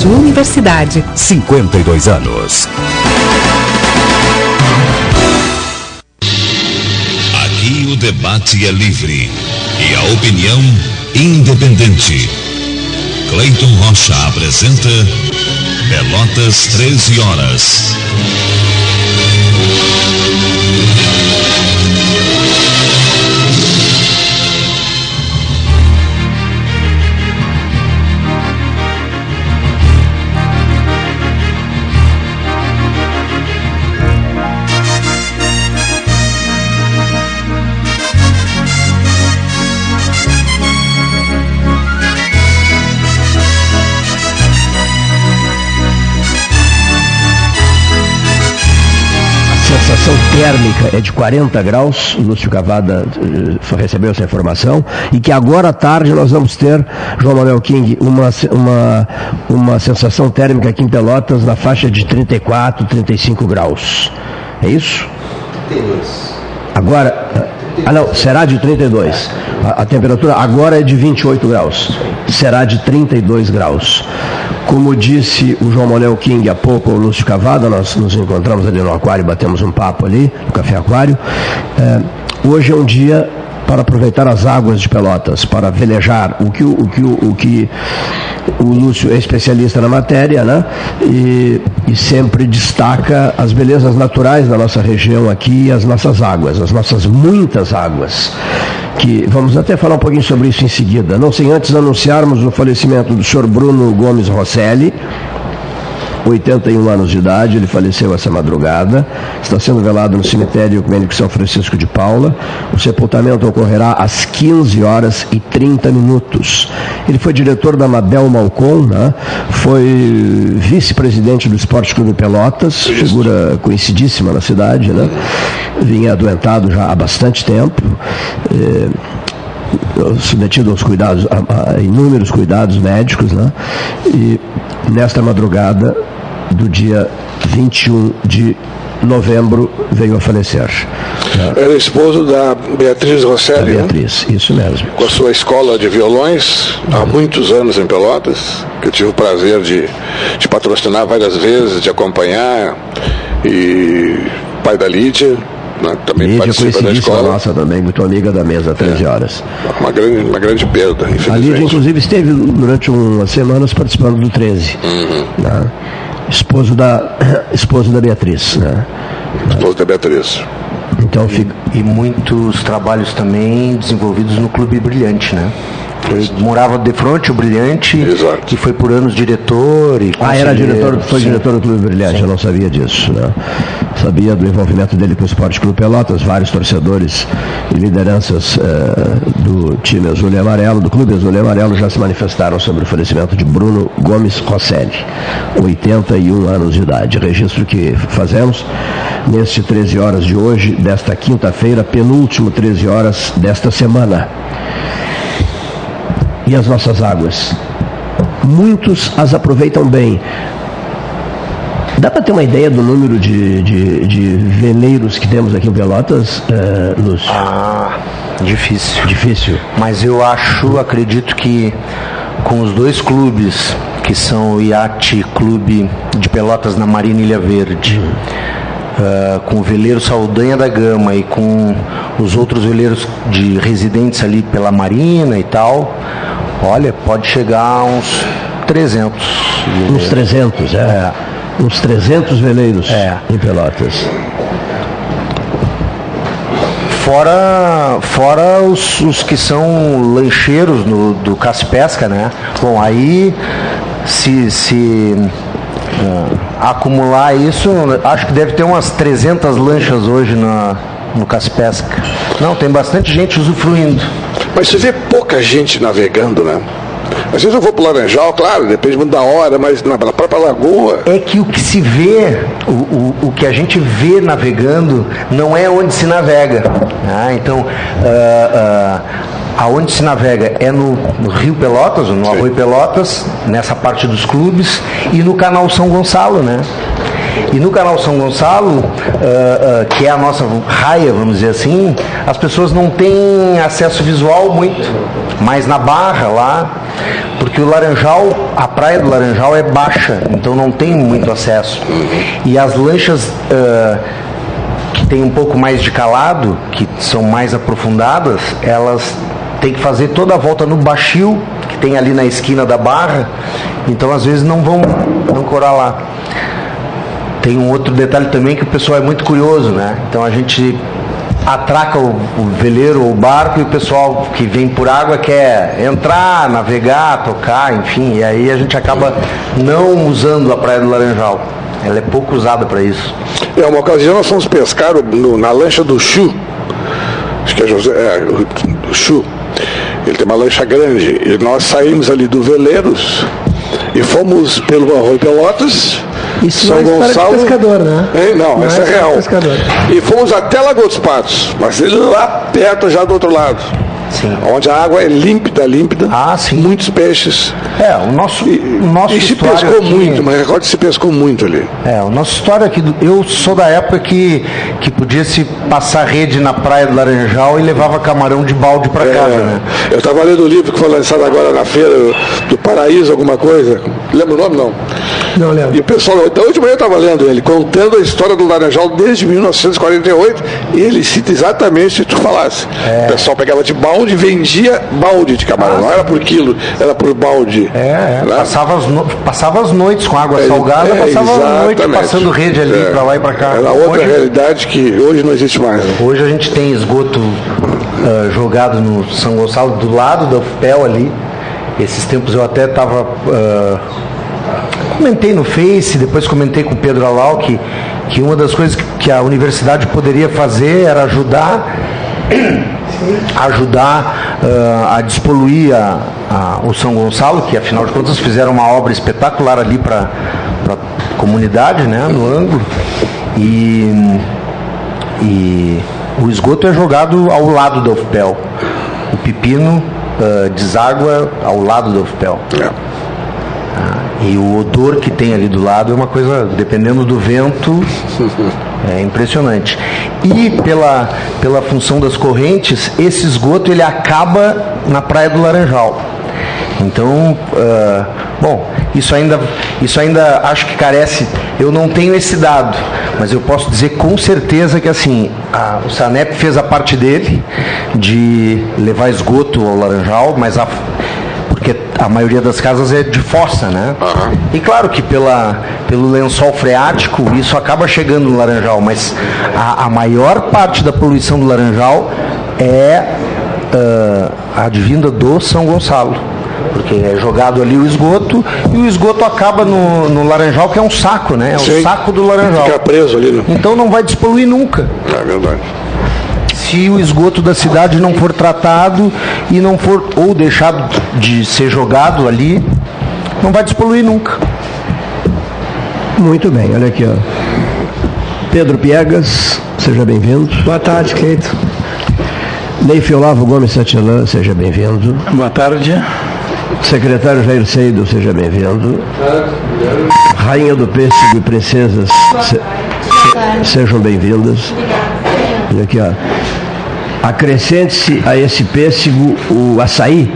Rádio Universidade. 52 anos. Aqui o debate é livre e a opinião independente. Cleiton Rocha apresenta Pelotas 13 horas. Térmica é de 40 graus, o Lúcio Cavada uh, recebeu essa informação, e que agora à tarde nós vamos ter, João Manuel King, uma, uma, uma sensação térmica aqui em Pelotas na faixa de 34, 35 graus. É isso? 32. Agora, ah não, será de 32. A, a temperatura agora é de 28 graus. Será de 32 graus. Como disse o João Manuel King há pouco, o Lúcio Cavada, nós nos encontramos ali no aquário, batemos um papo ali, no Café Aquário. É, hoje é um dia para aproveitar as águas de Pelotas, para velejar, o que o, que, o, que o Lúcio é especialista na matéria, né? E, e sempre destaca as belezas naturais da nossa região aqui, as nossas águas, as nossas muitas águas que vamos até falar um pouquinho sobre isso em seguida. Não sem antes anunciarmos o falecimento do senhor Bruno Gomes Rosselli, 81 anos de idade, ele faleceu essa madrugada. Está sendo velado no cemitério ecumênico São Francisco de Paula. O sepultamento ocorrerá às 15 horas e 30 minutos. Ele foi diretor da Mabel Malcom, né? foi vice-presidente do Esporte Clube Pelotas, figura conhecidíssima na cidade, né? vinha adoentado já há bastante tempo. Eh, submetido aos cuidados, a, a, inúmeros cuidados médicos, né? E nesta madrugada do dia 21 de novembro veio a falecer. Era esposo da Beatriz Rosselli. Da Beatriz, né? isso mesmo. Com a sua escola de violões, há muitos anos em Pelotas, que eu tive o prazer de, de patrocinar várias vezes, de acompanhar. E pai da Lídia, né, também Lídia da escola. nossa também, muito amiga da mesa, 13 é. horas. Uma grande, uma grande perda, infelizmente. A Lídia, inclusive, esteve durante umas semanas participando do 13. Uhum. Né? Esposo, da, esposo da Beatriz. Né? Esposo da Beatriz. Então, fica... E muitos trabalhos também desenvolvidos no Clube Brilhante, né? Foi, morava de frente o Brilhante, Exato. que foi por anos diretor. E ah, era diretor, foi sim. diretor do Clube Brilhante, sim. eu não sabia disso. Né? Sabia do envolvimento dele com o Esporte Clube Pelotas, vários torcedores e lideranças eh, do time azul e amarelo, do Clube Azul e Amarelo, já se manifestaram sobre o falecimento de Bruno Gomes Rosselli, 81 anos de idade. Registro que fazemos neste 13 horas de hoje, desta quinta-feira, penúltimo 13 horas desta semana e as nossas águas. Muitos as aproveitam bem. Dá para ter uma ideia do número de, de, de, veleiros que temos aqui em Pelotas, uh, Lúcio? Ah, difícil. Difícil. Mas eu acho, acredito que com os dois clubes, que são o Iate Clube de Pelotas na Marina Ilha Verde, uh, com o veleiro Saldanha da Gama e com os outros veleiros de residentes ali pela Marina e tal, Olha, pode chegar a uns 300. Veleiros. Uns 300, é. é. Uns 300 veleiros é. em Pelotas. Fora, fora os, os que são lancheiros no, do Caspesca, né? Bom, aí se, se uh, acumular isso, acho que deve ter umas 300 lanchas hoje na, no Caspesca. Não, tem bastante gente usufruindo. Mas você vê pouca gente navegando, né? Às vezes eu vou para o Laranjal, claro, depende muito da hora, mas na própria lagoa. É que o que se vê, o, o, o que a gente vê navegando, não é onde se navega. Ah, então, uh, uh, aonde se navega é no, no Rio Pelotas, no. Arroio Pelotas, nessa parte dos clubes, e no canal São Gonçalo, né? E no canal São Gonçalo, uh, uh, que é a nossa raia, vamos dizer assim, as pessoas não têm acesso visual muito, mas na barra lá, porque o Laranjal, a praia do Laranjal é baixa, então não tem muito acesso. E as lanchas uh, que têm um pouco mais de calado, que são mais aprofundadas, elas têm que fazer toda a volta no baixio, que tem ali na esquina da barra, então às vezes não vão não corar lá. Tem um outro detalhe também que o pessoal é muito curioso, né? Então a gente atraca o, o veleiro ou o barco e o pessoal que vem por água quer entrar, navegar, tocar, enfim, e aí a gente acaba não usando a Praia do Laranjal. Ela é pouco usada para isso. É, uma ocasião nós fomos pescar no, na lancha do Chu, acho que é José, é, Chu. Ele tem uma lancha grande. E nós saímos ali do Veleiros e fomos pelo Arroio Pelotas isso São não é Gonçalo. pescador, né? Hein? Não, não, essa é, é real. E fomos até Lagoa dos Patos, mas lá perto já do outro lado. Sim. Onde a água é límpida, límpida. Ah, sim. Muitos peixes. É, o nosso, e, o nosso e se pescou aqui, muito, mas recordo se pescou muito ali. É, o nossa história aqui, eu sou da época que, que podia se passar rede na praia do Laranjal e levava camarão de balde para é, casa, né? Eu estava lendo o livro que foi lançado agora na feira do Paraíso, alguma coisa. Lembra o nome, não? Não lembro. E o pessoal, então hoje de manhã eu estava lendo ele, contando a história do Laranjal desde 1948, e ele cita exatamente se tu falasse. É. O pessoal pegava de balde e vendia balde de camarão, ah, não era por quilo, era por balde. É, é. Né? Passava, as no... passava as noites com água é, salgada, é, passava a noite passando rede ali é. para lá e para cá. Era outra hoje, realidade que hoje não existe mais. Né? Hoje a gente tem esgoto uh, jogado no São Gonçalo, do lado da UFPEL ali. Esses tempos eu até estava. Uh, comentei no Face, depois comentei com o Pedro Alau que, que uma das coisas que a universidade poderia fazer era ajudar ajudar uh, a despoluir a, a, o São Gonçalo, que afinal de contas fizeram uma obra espetacular ali para a comunidade, né, no ângulo. E, e o esgoto é jogado ao lado da UFPEL. O pepino uh, deságua ao lado da UFPEL. É. E o odor que tem ali do lado é uma coisa, dependendo do vento, é impressionante. E pela, pela função das correntes, esse esgoto ele acaba na Praia do Laranjal. Então, uh, bom, isso ainda, isso ainda acho que carece. Eu não tenho esse dado, mas eu posso dizer com certeza que assim, a, o Sanep fez a parte dele de levar esgoto ao Laranjal, mas a, porque a maioria das casas é de fossa, né? Uhum. E claro que pela, pelo lençol freático isso acaba chegando no Laranjal, mas a, a maior parte da poluição do Laranjal é uh, advinda do São Gonçalo. Porque é jogado ali o esgoto e o esgoto acaba no, no laranjal, que é um saco, né? É o Sim. saco do laranjal. Fica preso ali. Né? Então não vai despoluir nunca. É verdade se o esgoto da cidade não for tratado e não for ou deixado de ser jogado ali, não vai despoluir nunca. Muito bem, olha aqui, ó. Pedro Piegas, seja bem-vindo. Boa tarde, Cleito. Neif Olavo Gomes Satilã, seja bem-vindo. Boa tarde. Secretário Jair Seido, seja bem-vindo. Rainha do Pêssego e princesas, se, se, sejam bem-vindas. Olha aqui, ó. Acrescente-se a esse pêssego o açaí,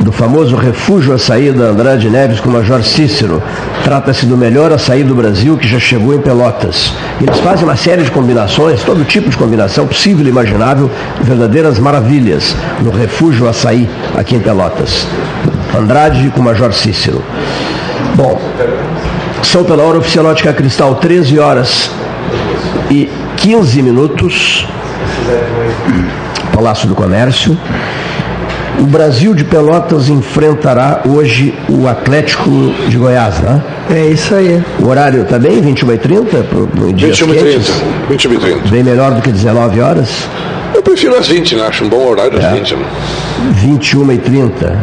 do famoso refúgio açaí da Andrade Neves com o Major Cícero. Trata-se do melhor açaí do Brasil que já chegou em Pelotas. Eles fazem uma série de combinações, todo tipo de combinação possível e imaginável, verdadeiras maravilhas no refúgio açaí aqui em Pelotas. Andrade com o Major Cícero. Bom, são pela hora oficial Ótica Cristal, 13 horas e 15 minutos. Palácio do Comércio. O Brasil de Pelotas enfrentará hoje o Atlético de Goiás, né? É isso aí. O horário está bem? 21h30? 21h30. 21h30. Bem melhor do que 19 horas? Eu prefiro as 20, né? Acho um bom horário às é. 20. Né? 21 e 30 É.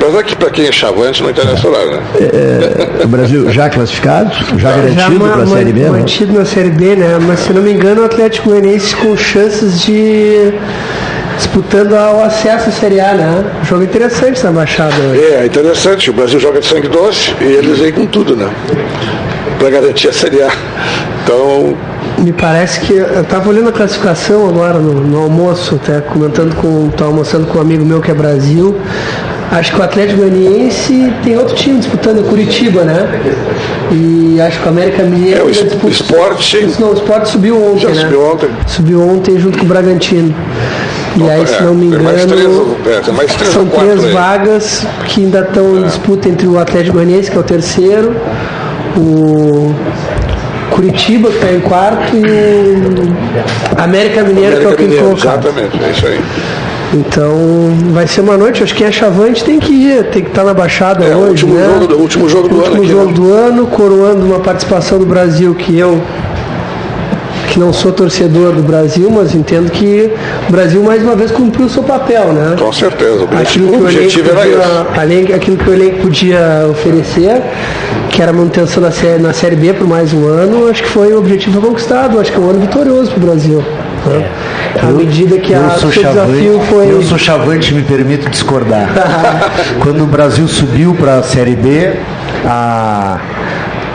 Apesar que para quem é chavante não interessa o horário, né? É, é, o Brasil já classificado, já, garantido para a Série B, né? Mantido na Série B, né? Mas se não me engano o Atlético Goianiense com chances de disputando o acesso à Série A, né? Jogo interessante essa baixada. É, interessante. O Brasil joga de sangue doce e eles vêm com tudo, né? para garantir a Série A. Então, Me parece que eu estava olhando a classificação agora no, no almoço, até comentando com. Estava almoçando com um amigo meu que é Brasil. Acho que o Atlético Goianiense tem outro time disputando, é Curitiba, né? E acho que o América Mineiro. É, o disputa- esporte- Não, o esporte subiu ontem. Já né? subiu ontem. Subiu ontem junto com o Bragantino. E aí, se É, não me tem engano. mais três, é, mais três são três aí. vagas que ainda estão em disputa entre o Atlético Goianiense, que é o terceiro, o Curitiba, que está em quarto, e o América Mineiro, que é o América quinto Mineiro, colocado. exatamente, é isso aí. Então vai ser uma noite, acho que é chavante tem que ir, tem que estar na Baixada É o hoje, último né? jogo do- último jogo do último ano aqui, jogo né? do ano, coroando uma participação do Brasil que eu não sou torcedor do Brasil, mas entendo que o Brasil mais uma vez cumpriu o seu papel, né? Com certeza. O Aquilo objetivo, que, o objetivo era esse. podia, além, aquilo que o elenco podia oferecer, que era a manutenção da série, na Série B por mais um ano, acho que foi o objetivo conquistado, acho que é um ano vitorioso para o Brasil. né? À medida que a, seu desafio chavante, foi. eu sou chavante, me permito discordar. Quando o Brasil subiu para a Série B, a-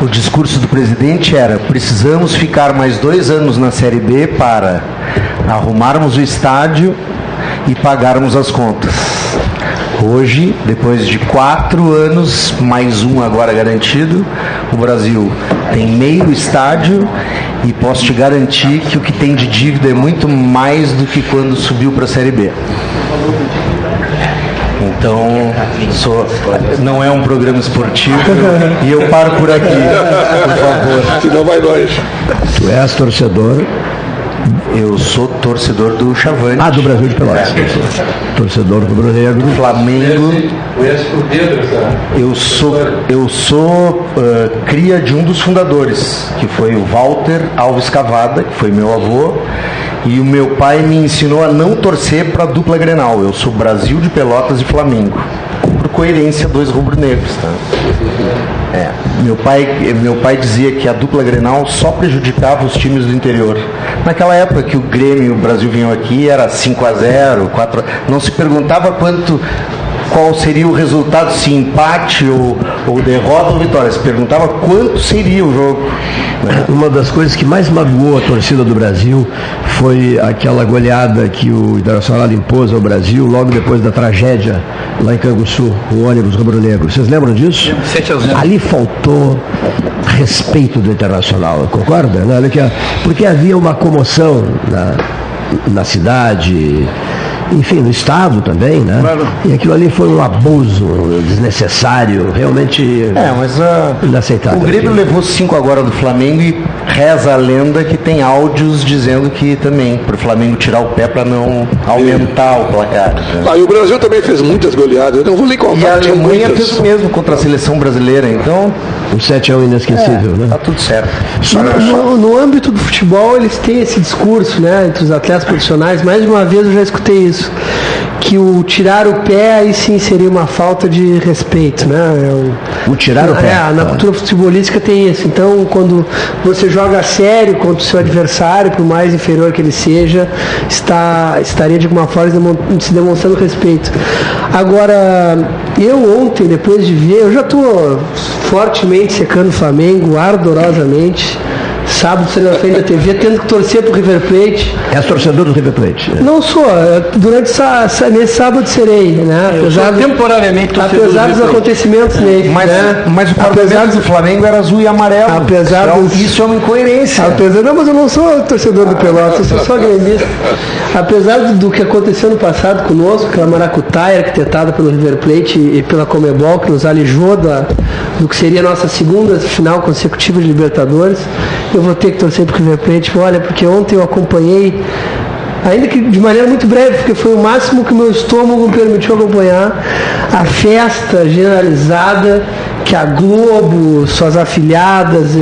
o discurso do presidente era: precisamos ficar mais dois anos na Série B para arrumarmos o estádio e pagarmos as contas. Hoje, depois de quatro anos, mais um agora garantido, o Brasil tem meio estádio e posso te garantir que o que tem de dívida é muito mais do que quando subiu para a Série B. Então, sou- não é um programa esportivo e eu paro por aqui, por favor. Senão vai longe. Tu és torcedor Eu sou torcedor do Chavante. ah, do Brasil de Pelotas. Torcedor rubro-negro. Flamengo. Eu sou, eu sou ah, cria de um dos fundadores, que foi o Walter Alves Cavada, que foi meu avô, e o meu pai me ensinou a não torcer para a dupla Grenal. Eu sou Brasil de Pelotas e Flamengo. Por coerência, dois rubro-negros, tá? É, meu pai, meu pai dizia que a dupla Grenal só prejudicava os times do interior. Naquela época que o Grêmio e o Brasil vinham aqui, era 5 a 0 4 a... Não se perguntava quanto qual seria o resultado, se empate ou, ou derrota ou vitória. Se perguntava quanto seria o jogo. né? Uma das coisas que mais magoou a torcida do Brasil foi aquela goleada que o Internacional impôs ao Brasil logo depois da tragédia lá em Canguçu, o ônibus rubro-negro. Vocês lembram disso? 7 a 0. Ali faltou respeito do Internacional, concorda? Né? A- Porque havia uma comoção na, na cidade, enfim, no Estado também, né? Claro. E aquilo ali foi um abuso desnecessário, realmente É, mas a, inaceitável. o Grêmio levou cinco agora do Flamengo e reza a lenda que tem áudios dizendo que também, para o Flamengo tirar o pé para não aumentar o placar. né? Ah, e o Brasil também fez muitas goleadas. Eu não vou nem contar. E a Alemanha muitas. fez o mesmo contra a seleção brasileira, então O 7 é um inesquecível, né? tá tudo certo. No, no âmbito do futebol, eles têm esse discurso, né, entre os atletas profissionais. Mais de uma vez eu já escutei isso, que o tirar o pé aí sim seria uma falta de respeito, né? É um- O tirar o pé. É, na Tá. cultura futebolística tem isso. Então, quando você joga a sério contra o seu adversário, por mais inferior que ele seja, está, estaria de alguma forma se demonstrando respeito. Agora, eu ontem, depois de ver, eu já estou fortemente secando o Flamengo, ardorosamente. Sábado, estarei na frente da TV, tendo que torcer pro River Plate. És torcedor do River Plate. né? Não sou, eh, durante essa, essa- nesse sábado serei, né? Eu sou temporariamente torcedor apesar do dos acontecimentos nele, Mas, né? mas o apesar do Flamengo era azul e amarelo. Apesar então, dos- Isso é uma incoerência. Apesar, não, mas eu não sou torcedor do Pelotas, eu sou só gremista. Apesar do, que aconteceu no passado conosco, aquela maracutaia arquitetada pelo River Plate e, pela Comebol, que nos alijou da, do que seria a nossa segunda final consecutiva de Libertadores, eu vou ter que torcer pro River Plate. Olha, porque ontem eu acompanhei, ainda que de maneira muito breve, porque foi o máximo que o meu estômago permitiu acompanhar, a festa generalizada que a Globo, suas afiliadas,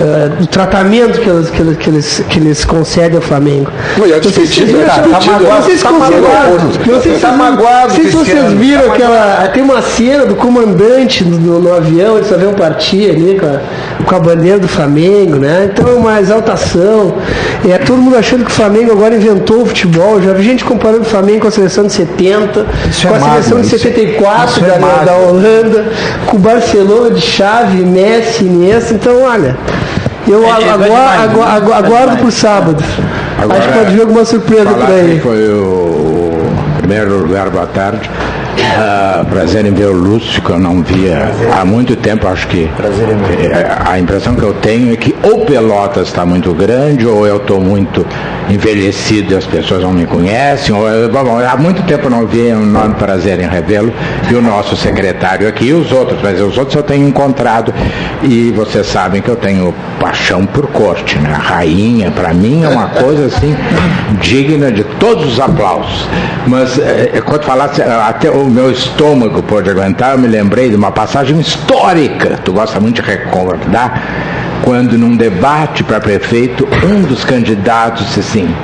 eh, eh, do tratamento que eles, que, eles, que, eles, que eles concedem ao Flamengo. Não, e despedida vocês- é não discutida, sei se vocês tá magoado. consideraram- não sei se Tá vocês- magoado Não sei se com esse vocês ano, viram tá aquela. Tem uma cena do comandante no, no- no avião, eles só vêem partir ali com a, com a bandeira do Flamengo, né? Então é uma exaltação. É todo mundo achando que o Flamengo agora inventou o futebol. Já vi gente comparando o Flamengo com a seleção de 70, Isso com é a seleção mágoa, de isso é- 74 isso é da, da. Holanda, com o Barcelona de Chave, Messi, Iniesta. Então, olha. Eu É, é, agora, demais, agora, né? agora, aguardo por sábado. Agora, Acho que pode vir alguma surpresa aí. que Foi o, o primeiro lugar, boa tarde. Ah, prazer em ver o Lúcio, que eu não via há muito tempo. Acho que eh, a impressão que eu tenho é que ou Pelotas está muito grande, ou eu estou muito envelhecido e as pessoas não me conhecem. Ou, eu- bom, há muito tempo eu não vi, é um enorme prazer em revê-lo. E o nosso secretário aqui e os outros, mas os outros eu tenho encontrado. E vocês sabem que eu tenho paixão por corte, né? A rainha, para mim, é uma coisa assim digna de todos os aplausos. Mas eh, quando falasse, eh, até o meu estômago pôde aguentar, eu me lembrei de uma passagem histórica. Tu gosta muito de recordar? Quando num debate para prefeito, um dos candidatos disse assim.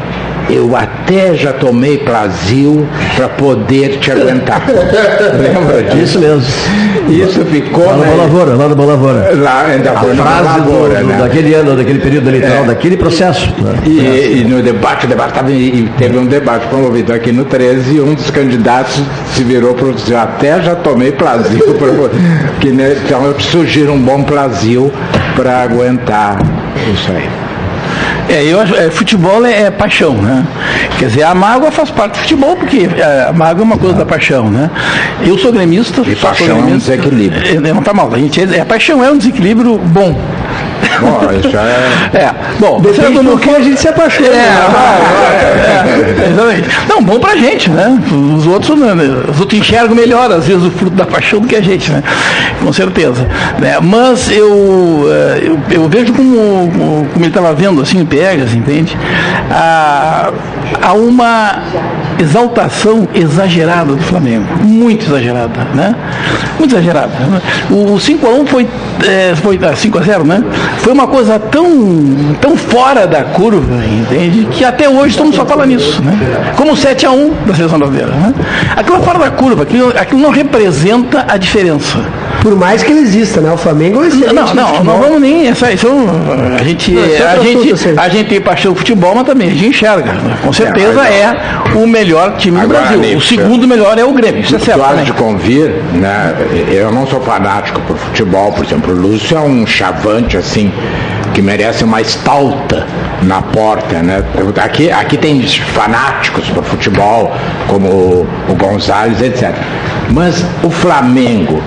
Eu até já tomei Brasil para poder te aguentar. Lembra disso? Isso mesmo. Isso ficou. Lá no né? Boa Lavoura, lá no Boa Lavoura. Lá ainda foi no frase do- né? daquele ano, daquele período eleitoral, daquele processo. né? E, e no debate, o debate tava, e teve um debate promovido aqui no 13 e um dos candidatos se virou para o eu até já tomei pra, que, né, então eu sugiro um bom Plasil para aguentar isso aí. É, eu acho, é, futebol é, é paixão, né? Quer dizer, a mágoa faz parte do futebol, porque é, a mágoa é uma coisa da paixão, né? Eu sou gremista. E paixão é um gremista. desequilíbrio. É, não tá mal, a gente, é, a paixão é um desequilíbrio bom. Bom, isso é. É, bom, Depende do que a gente se apaixona. É, né? é, é, exatamente. Não, bom pra gente, né? Os outros, né, os outros enxergam melhor, às vezes, o fruto da paixão do que a gente, né? Com certeza. Né? Mas eu, eh, eu, eu vejo como, como ele estava vendo, assim, o Pegas, entende? Há, há uma exaltação exagerada do Flamengo. Muito exagerada, né? Muito exagerada. né? O 5x1 foi, eh, foi ah, 5x0, né? Foi uma coisa tão, tão fora da curva, entende? Que até hoje estamos só falando nisso, né? Como o 7x1 da seleção brasileira, né? Aquilo é fora da curva, aquilo, aquilo não representa a diferença. Por mais que ele exista, né? O Flamengo é excelente Não, não, não vamos nem. Essa, isso, a gente, Não, isso é a, outro assunto, gente, sei. a gente tem paixão do futebol, mas também a gente enxerga. né? Com certeza mas é o melhor time do Agora, Brasil. O segundo melhor é o Grêmio. Isso é certo. has também. de convir, né? Eu não sou fanático por futebol, por exemplo, o Lúcio é um chavante assim que merece uma estalta na porta, né? Aqui, aqui tem fanáticos por futebol, como o, o Gonzalez, etc. Mas o Flamengo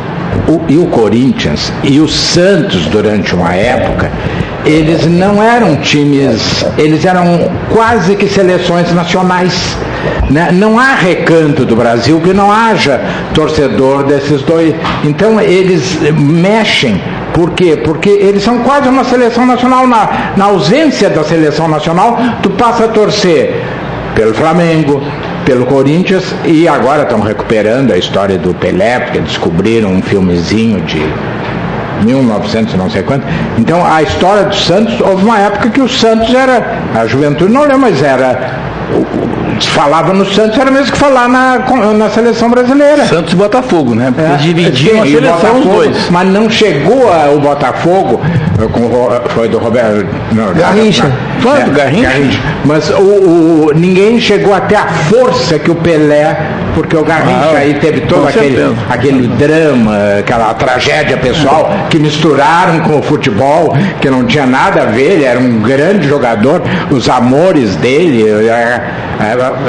o- e o Corinthians e o Santos durante uma época, eles não eram times, eles eram quase que seleções nacionais. né? Não há recanto do Brasil que não haja torcedor desses dois. Então eles mexem. Por quê? Porque eles são quase uma seleção nacional. Na, na ausência da seleção nacional, tu passa a torcer pelo Flamengo, pelo Corinthians e agora estão recuperando a história do Pelé, porque descobriram um filmezinho de 1900 e não sei quanto. Então a história do Santos, houve uma época que o Santos era, a juventude não lembra, mas era, falava no Santos era mesmo que falar na, na seleção brasileira. Santos e Botafogo, né? Porque É, dividiam a e seleção os Botafogo, dois. Mas não chegou a- o Botafogo, eh, com, foi do Roberto. Não, Garrincha. não, Foi é, do Garrincha. Mas o, o- ninguém chegou até a força que o Pelé, porque o Garrincha Ah, aí teve todo aquele, certeza. aquele drama, aquela tragédia pessoal que misturaram com o futebol, que não tinha nada a ver, ele era um grande jogador, os amores dele,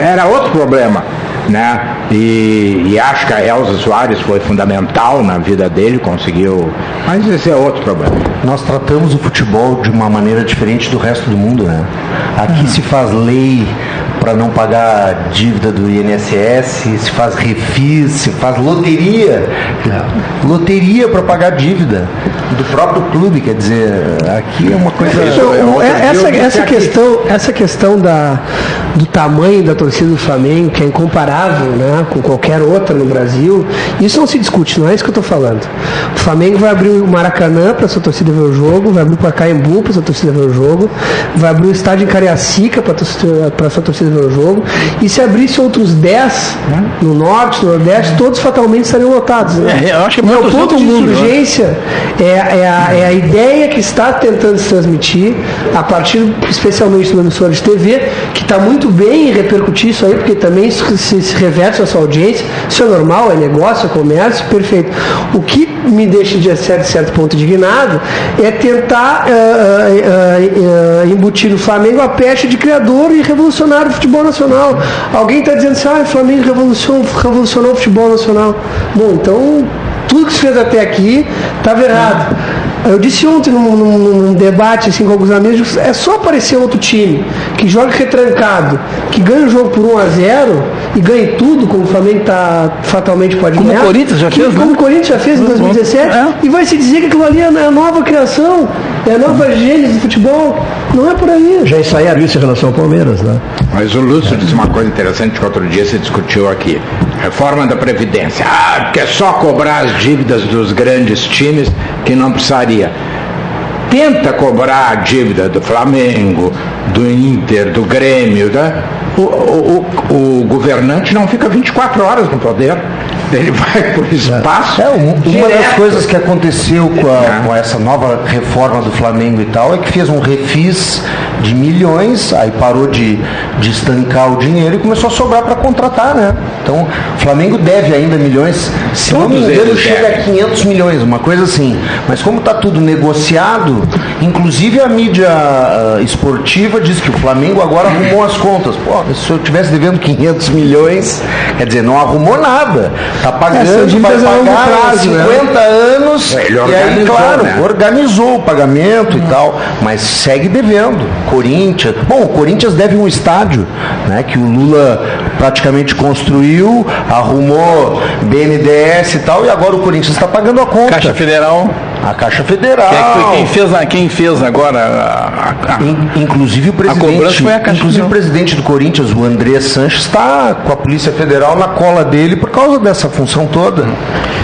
era, outro problema. Né? E, e acho que a Elza Soares foi fundamental na vida dele, conseguiu. Mas esse é outro problema. Nós tratamos o futebol de uma maneira diferente do resto do mundo, né? Aqui se faz lei para não pagar dívida do INSS, se faz refis, se faz loteria. Loteria para pagar dívida do próprio clube, quer dizer, aqui é uma coisa. Então, é- essa, essa questão, essa questão da, do tamanho da torcida do Flamengo, que é incomparável né, com qualquer outra no Brasil, isso não se discute, não é isso que eu estou falando. O Flamengo vai abrir o Maracanã para sua torcida ver o jogo, vai abrir o Pacaembu para sua torcida ver o jogo, vai abrir o estádio em Cariacica para sua torcida ver o jogo, e se abrisse outros 10 no norte, no nordeste, todos fatalmente estariam lotados. né? É, eu acho que é o meu ponto de mundo, né? urgência é, é a, é a ideia que está tentando se transmitir, a partir especialmente do emissora de TV, que está muito bem em repercutir isso aí, porque também isso se, se reverte à sua audiência, isso é normal, é negócio, é comércio, perfeito. O que me deixa de certo, certo ponto indignado é tentar eh, eh, eh, embutir no Flamengo a peste de criador e revolucionário do futebol nacional. Alguém está dizendo assim, ah, o Flamengo revolucionou, revolucionou o futebol nacional. Bom, então tudo que se fez até aqui estava errado. Eu disse ontem num, num- num debate assim, com alguns amigos, é só aparecer outro time que joga retrancado, que ganha o jogo por 1 a 0 e ganhe tudo, como o Flamengo tá, fatalmente pode Como o ganhar. Corinthians já que, fez, né? Como o Corinthians já fez em 2017, É. e vai se dizer que aquilo ali é a nova criação, é a nova gênese do futebol. Não é por aí. Já ensaiaram isso em relação ao Palmeiras, né? Mas o Lúcio disse uma coisa interessante que outro dia se discutiu aqui. Reforma da Previdência. Ah, que é só cobrar as dívidas dos grandes times que não precisaria. Tenta cobrar a dívida do Flamengo, do Inter, do Grêmio. Né? O, o, o, o governante não fica 24 horas no poder. Ele vai por espaço. É, um- uma das coisas que aconteceu com, a- É. com essa nova reforma do Flamengo e tal é que fez um refis de milhões, aí parou de, de estancar o dinheiro e começou a sobrar para contratar, né? Então, o Flamengo deve ainda milhões, se não me engano, chega a devem. 500 milhões, uma coisa assim. Mas como está tudo negociado, inclusive a mídia ah, esportiva diz que o Flamengo agora arrumou as contas. Pô, se eu tivesse devendo 500 milhões, quer dizer, não arrumou nada. Está Essa pagando, vai é pagar prazo, né? 50 anos, Ele e aí, claro, né? organizou o pagamento e tal, mas segue devendo. Corinthians, bom, o Corinthians deve um estádio, né, que o Lula praticamente construiu, arrumou BNDES e tal, e agora o Corinthians está pagando a conta. Caixa Federal. A Caixa Federal. Quem, é que foi- quem fez, a- quem fez agora a- a- a- In- Inclusive o presidente, cobrança foi a Caixa inclusive o Federal. presidente do Corinthians, o André Sanches, está com a Polícia Federal na cola dele por causa dessa função toda.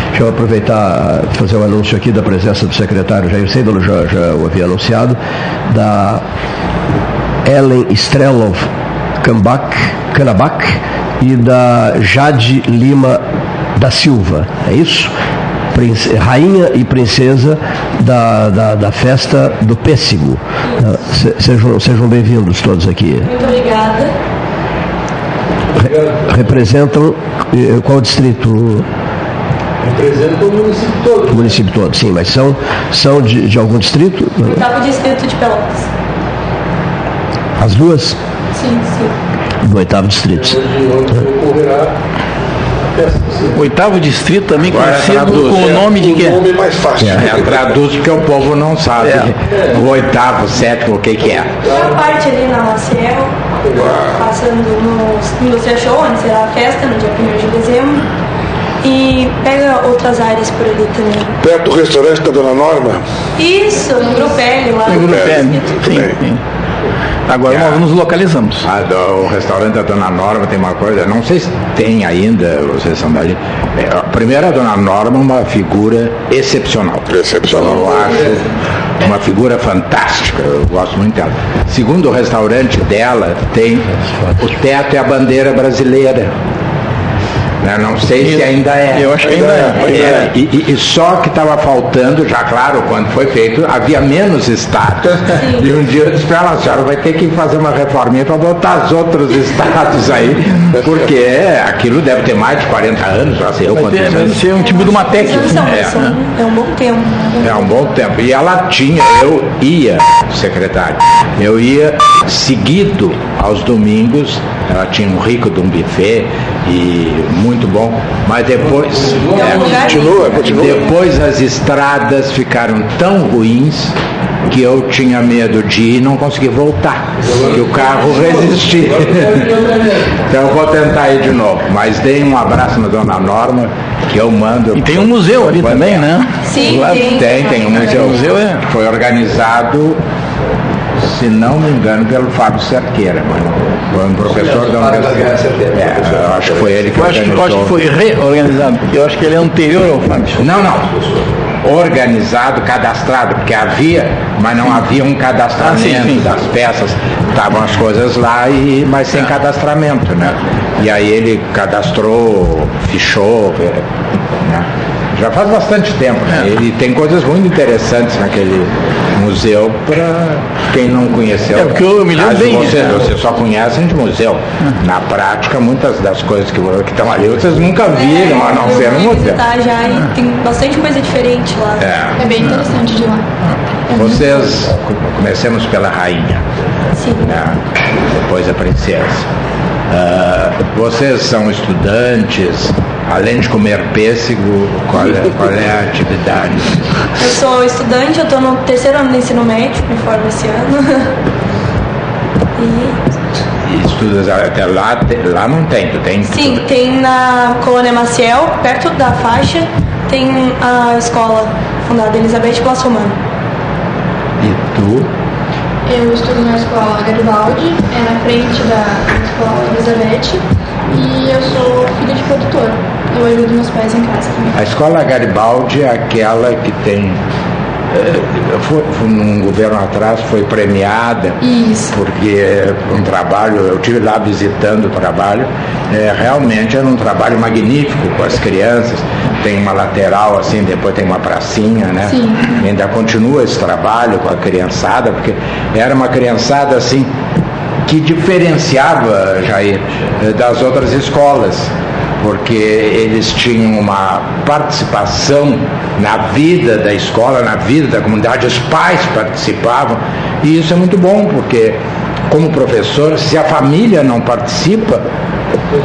Deixa eu aproveitar e fazer um anúncio aqui da presença do secretário Jair Seidel, já, já o havia anunciado, da Ellen Strelov Kambak, Kanabak e da Jade Lima da Silva. É isso? Prince- rainha e princesa da, da, da festa do pêssego. Ah, se- Sejam, sejam bem-vindos todos aqui. Muito obrigada. Re- representam eh, qual distrito? Representa o município todo. O município todo, sim, mas são, são de, de algum distrito? Oitavo distrito de Pelotas. As duas? Sim, sim. Do oitavo distrito. oitavo distrito também Agora conhecido traduz. com o nome de quê? O nome mais fácil. É, traduz porque o povo não sabe. O oitavo, o sétimo, o que, que é. Tem a parte ali na Maciel, passando no Indústria Show, onde será a festa, no dia 1 de dezembro. E pega outras áreas por ali também. Perto do restaurante da Dona Norma. Isso, no Grupelli, lá no É, distrito. sim, sim. Agora nós nos localizamos. A do- o restaurante da Dona Norma tem uma coisa, não sei se tem ainda, vocês são dali. É, a primeira, a Dona Norma, é uma figura excepcional. Excepcional. Eu acho uma figura fantástica, eu gosto muito dela. Segundo, o restaurante dela tem o teto e a bandeira brasileira. Né, Não sei se ainda é. Eu acho que ainda é. É, e, e- e só que estava faltando, já claro, quando foi feito, havia menos estátuas. E um dia eu disse para ela, a senhora vai ter que fazer uma reforminha para botar os outros estátuas aí, porque aquilo deve ter mais de 40 anos, já sei eu quantos ter- Deve anos. ser um tipo de uma técnica. É, são- né? é um bom tempo. É um bom tempo. E ela tinha, eu ia, secretário, eu ia seguido aos domingos ela tinha um rico de um buffet e muito bom. Mas depois. é, Continua, continua. depois as estradas ficaram tão ruins que eu tinha medo de ir e não conseguir voltar, que o carro resistia. então eu vou tentar ir de novo. Mas dei um abraço na dona Norma, que eu mando. E tem um museu ali também, né? Sim, tem. Tem, tem um museu. O museu é- Foi organizado, se não me engano, pelo Fábio Cerqueira. Foi um professor da universidade. É, eu acho que foi ele que Eu acho, que- eu acho organizou. que foi reorganizado, porque eu acho que ele é anterior ao Fábio. Não, não. Organizado, cadastrado, porque havia, mas não havia um cadastramento Ah, sim, sim. das peças. Estavam as coisas lá, e, mas sem cadastramento, né? E aí ele cadastrou, fichou, eh, né? Já faz bastante tempo, né? É. Ele tem coisas muito interessantes naquele museu para quem não conheceu. É, porque eu me lembro bem Você, disso. você só conhecem de museu. Na prática, muitas das coisas que que estão ali vocês nunca viram, a não ser no museu. visitar já e tem bastante coisa diferente lá. É. É bem interessante de lá. É Vocês, comecemos pela rainha, Sim. né? depois a princesa. Ah, vocês são estudantes, além de comer pêssego, qual é, qual é a atividade? Eu sou estudante, eu estou no terceiro ano do ensino médio, me formo esse ano. E E estudas até lá, lá não tem, tu tem? sim, tem na Colônia Maciel, perto da faixa, tem a escola fundada Elizabeth Plassomano. E tu? Eu estudo na escola Garibaldi, é na frente da escola Elizabeth, e eu sou filha de produtor. Eu ajudo meus pais em casa também. A escola Garibaldi é aquela que tem. eh, Foi, foi num governo atrás, foi premiada. Isso. Porque é um trabalho, eu tive lá visitando o trabalho, é, realmente era um trabalho magnífico com as crianças. Tem uma lateral assim, depois tem uma pracinha, né? Sim. Ainda continua esse trabalho com a criançada, porque era uma criançada assim que diferenciava, Jair, eh, das outras escolas, porque eles tinham uma participação na vida da escola, na vida da comunidade, os pais participavam, e isso é muito bom, porque como professor, se a família não participa,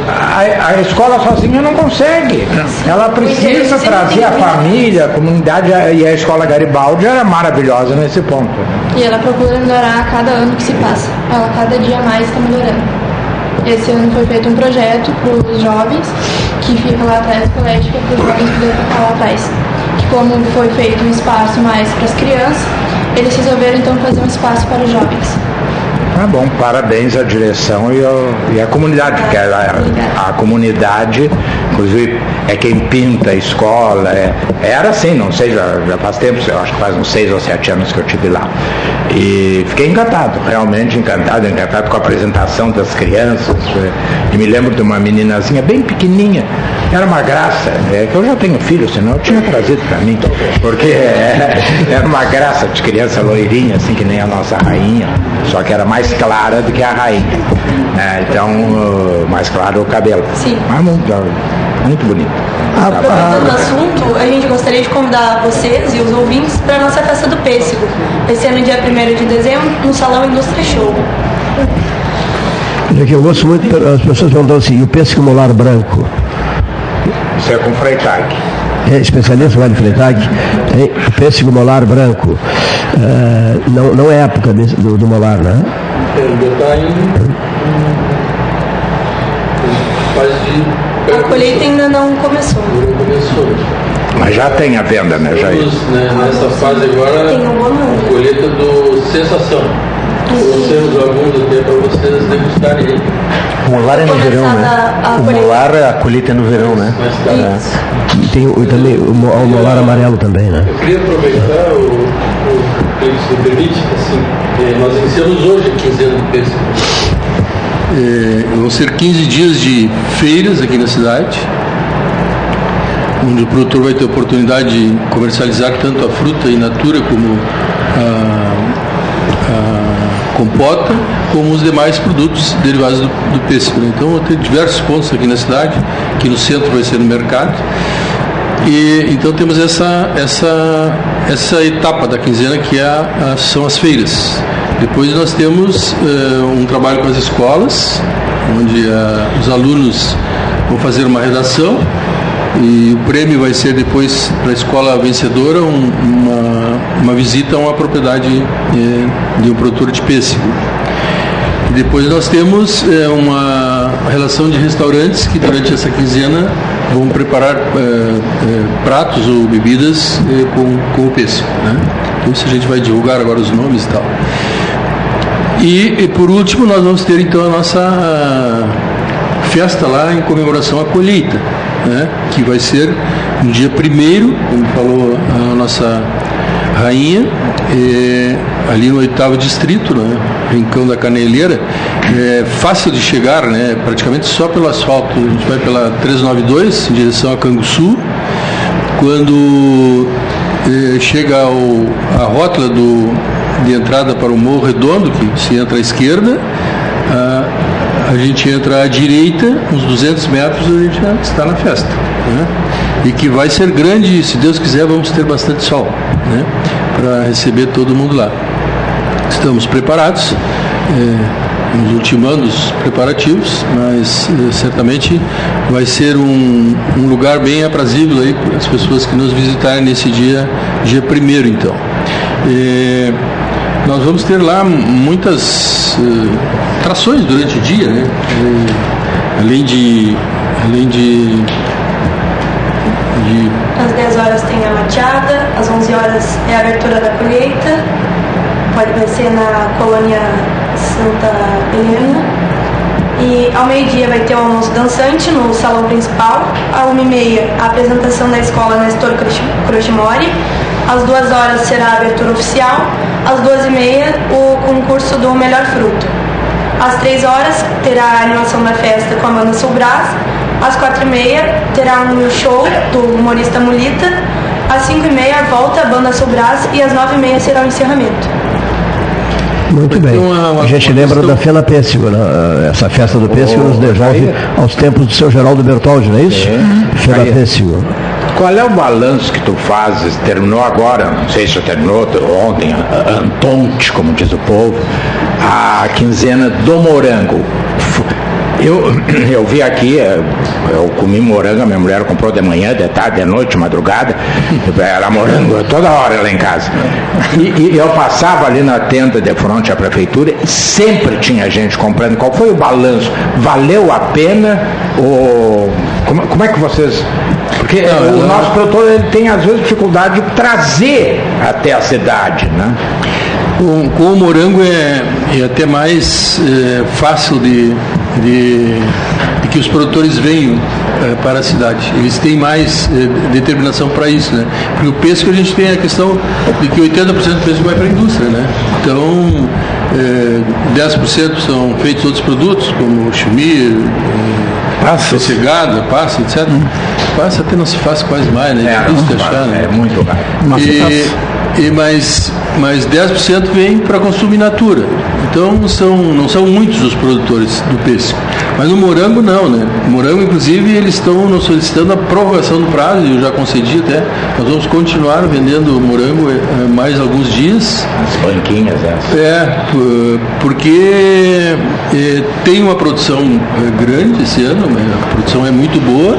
a, a escola sozinha não consegue. Ela precisa trazer a família, a comunidade, e a escola Garibaldi era maravilhosa nesse ponto. E ela procura melhorar a cada ano que se passa. Ela cada dia mais está melhorando. Esse ano foi feito um projeto para os jovens, que fica lá atrás do colégio, que é para os jovens poderem ficar lá atrás. Que como foi feito um espaço mais para as crianças, eles resolveram então fazer um espaço para os jovens. Tá bom, parabéns à direção e, ao- e à comunidade, porque a, a comunidade, inclusive, é quem pinta a escola. é- era assim, não sei, já, já faz tempo, eu acho que faz uns seis ou sete anos que eu estive lá. E fiquei encantado, realmente encantado, encantado com a apresentação das crianças. é, E me lembro de uma meninazinha bem pequenininha, era uma graça, é, que eu já tenho filho, senão eu tinha trazido para mim, porque é, era uma graça de criança loirinha, assim que nem a nossa rainha, só que era mais clara do que a rainha. né? então, mais claro o cabelo. Sim. Mas muito, muito bonito. Aproveitando o assunto, a gente gostaria de convidar vocês e os ouvintes para a nossa festa do pêssego. Vai ser no dia 1 de dezembro, no Salão Indústria Show. Olha que eu gosto muito, as pessoas perguntam assim, e o pêssego molar branco? Isso é com Freitag. É especialista Vale Freitag, tem o pêssego molar branco. Ah, não, não é época desse- do, do molar, né? Ainda está em em fase de A colheita ainda não começou. não começou. Mas já tem a venda, né, Jair? Estamos né, nessa fase agora, Tem a colheita do sensação. Trouxemos alguns aqui para vocês degustarem aí. O molar é no Começada verão, a né? O molar, a colheita é no verão, né? E tem o- também o, o molar amarelo também, né? Eu queria aproveitar o, o que se me permite, assim, eh, nós iniciamos hoje a quinzena do pêssego. Eh, vão ser 15 dias de feiras aqui na cidade, onde o produtor vai ter a oportunidade de comercializar tanto a fruta in natura como a, a compota, como os demais produtos derivados do, do pêssego. né? Então, vou ter diversos pontos aqui na cidade, que no centro vai ser no mercado, e então temos essa essa essa etapa da quinzena que é a, a- são as feiras. Depois nós temos eh, um trabalho com as escolas onde ah, os alunos vão fazer uma redação e o prêmio vai ser depois para a escola vencedora um, uma, uma visita a uma propriedade eh, de um produtor de pêssego. E depois nós temos uma relação de restaurantes que durante essa quinzena vão preparar pratos ou bebidas com, com o pêssego. Né? Então isso a gente vai divulgar agora os nomes e tal. E, e por último nós vamos ter então a nossa ah, festa lá em comemoração à colheita, né? que vai ser no dia primeiro, como falou a nossa rainha, eh, ali no oitavo distrito, né? Rincão da Caneleira, é fácil de chegar, né? praticamente só pelo asfalto. A gente vai pela 392 em direção a Canguçu. Quando eh, chega ao, a rótula do, de entrada para o Morro Redondo, que se entra à esquerda, a, a gente entra à direita, uns 200 metros, a gente já está na festa. Né? E que vai ser grande, se Deus quiser, vamos ter bastante sol né? para receber todo mundo lá. Estamos preparados. É, nos ultimando os preparativos, mas eh, certamente vai ser um, um lugar bem aprazível aí para as pessoas que nos visitarem nesse dia, dia primeiro então. Eh, nós vamos ter lá muitas eh, atrações durante o dia, né? Eh, além de. Além de, de Às 10 horas tem a machada, às 11 horas é a abertura da colheita, pode vai ser na colônia Santa Helena. E ao meio-dia vai ter o almoço dançante no salão principal. À 1h30 a apresentação da escola Nestor Crochimori. Às 2 horas será a abertura oficial. Às 2h30 o concurso do melhor fruto. Às 3 horas terá a animação da festa com a banda Sobrás. Às 4h30 terá um show do humorista Mulita. Às 5h30 volta a banda Sobrás e às 9h30 será o encerramento. Muito bem. a gente lembra da Fena Pêssego, né? essa festa do Pêssego nos devolve aos tempos do seu Geraldo Bertoldi, não é isso? Fena Aí. Pêssego. Qual é o balanço que tu fazes? Terminou agora, não sei se terminou ontem, Antonte, como diz o povo, a quinzena do morango. Eu, eu vi aqui, eh, eu comi morango, minha mulher comprou de manhã, de tarde, de noite, de madrugada. Era morango toda hora lá em casa. E, e eu passava ali na tenda de fronte à prefeitura, sempre tinha gente comprando. Qual foi o balanço? Valeu a pena? Ou como, como é que vocês. Porque o nosso produtor ele tem às vezes dificuldade de trazer até a cidade, né? Com, com o morango é, é até mais é, fácil de, de, de que os produtores venham é, para a cidade. Eles têm mais é, determinação para isso, né? Porque o pêssego a gente tem a questão de que 80% do pêssego vai para a indústria, né? Então, é, 10% são feitos outros produtos, como chumir, é, cegada, passa, etc. Passa até não se faz quase mais, né? É, difícil achar, faz, né? é muito raro. E, e mais, mais 10% vem para consumo in natura. Então são, não são muitos os produtores do pêssego. Mas no morango não, né? O morango, inclusive, eles estão nos solicitando a prorrogação do prazo, e eu já concedi até. Nós vamos continuar vendendo morango eh, mais alguns dias. As banquinhas, essas. É, porque eh, tem uma produção eh, grande esse ano, né? a produção é muito boa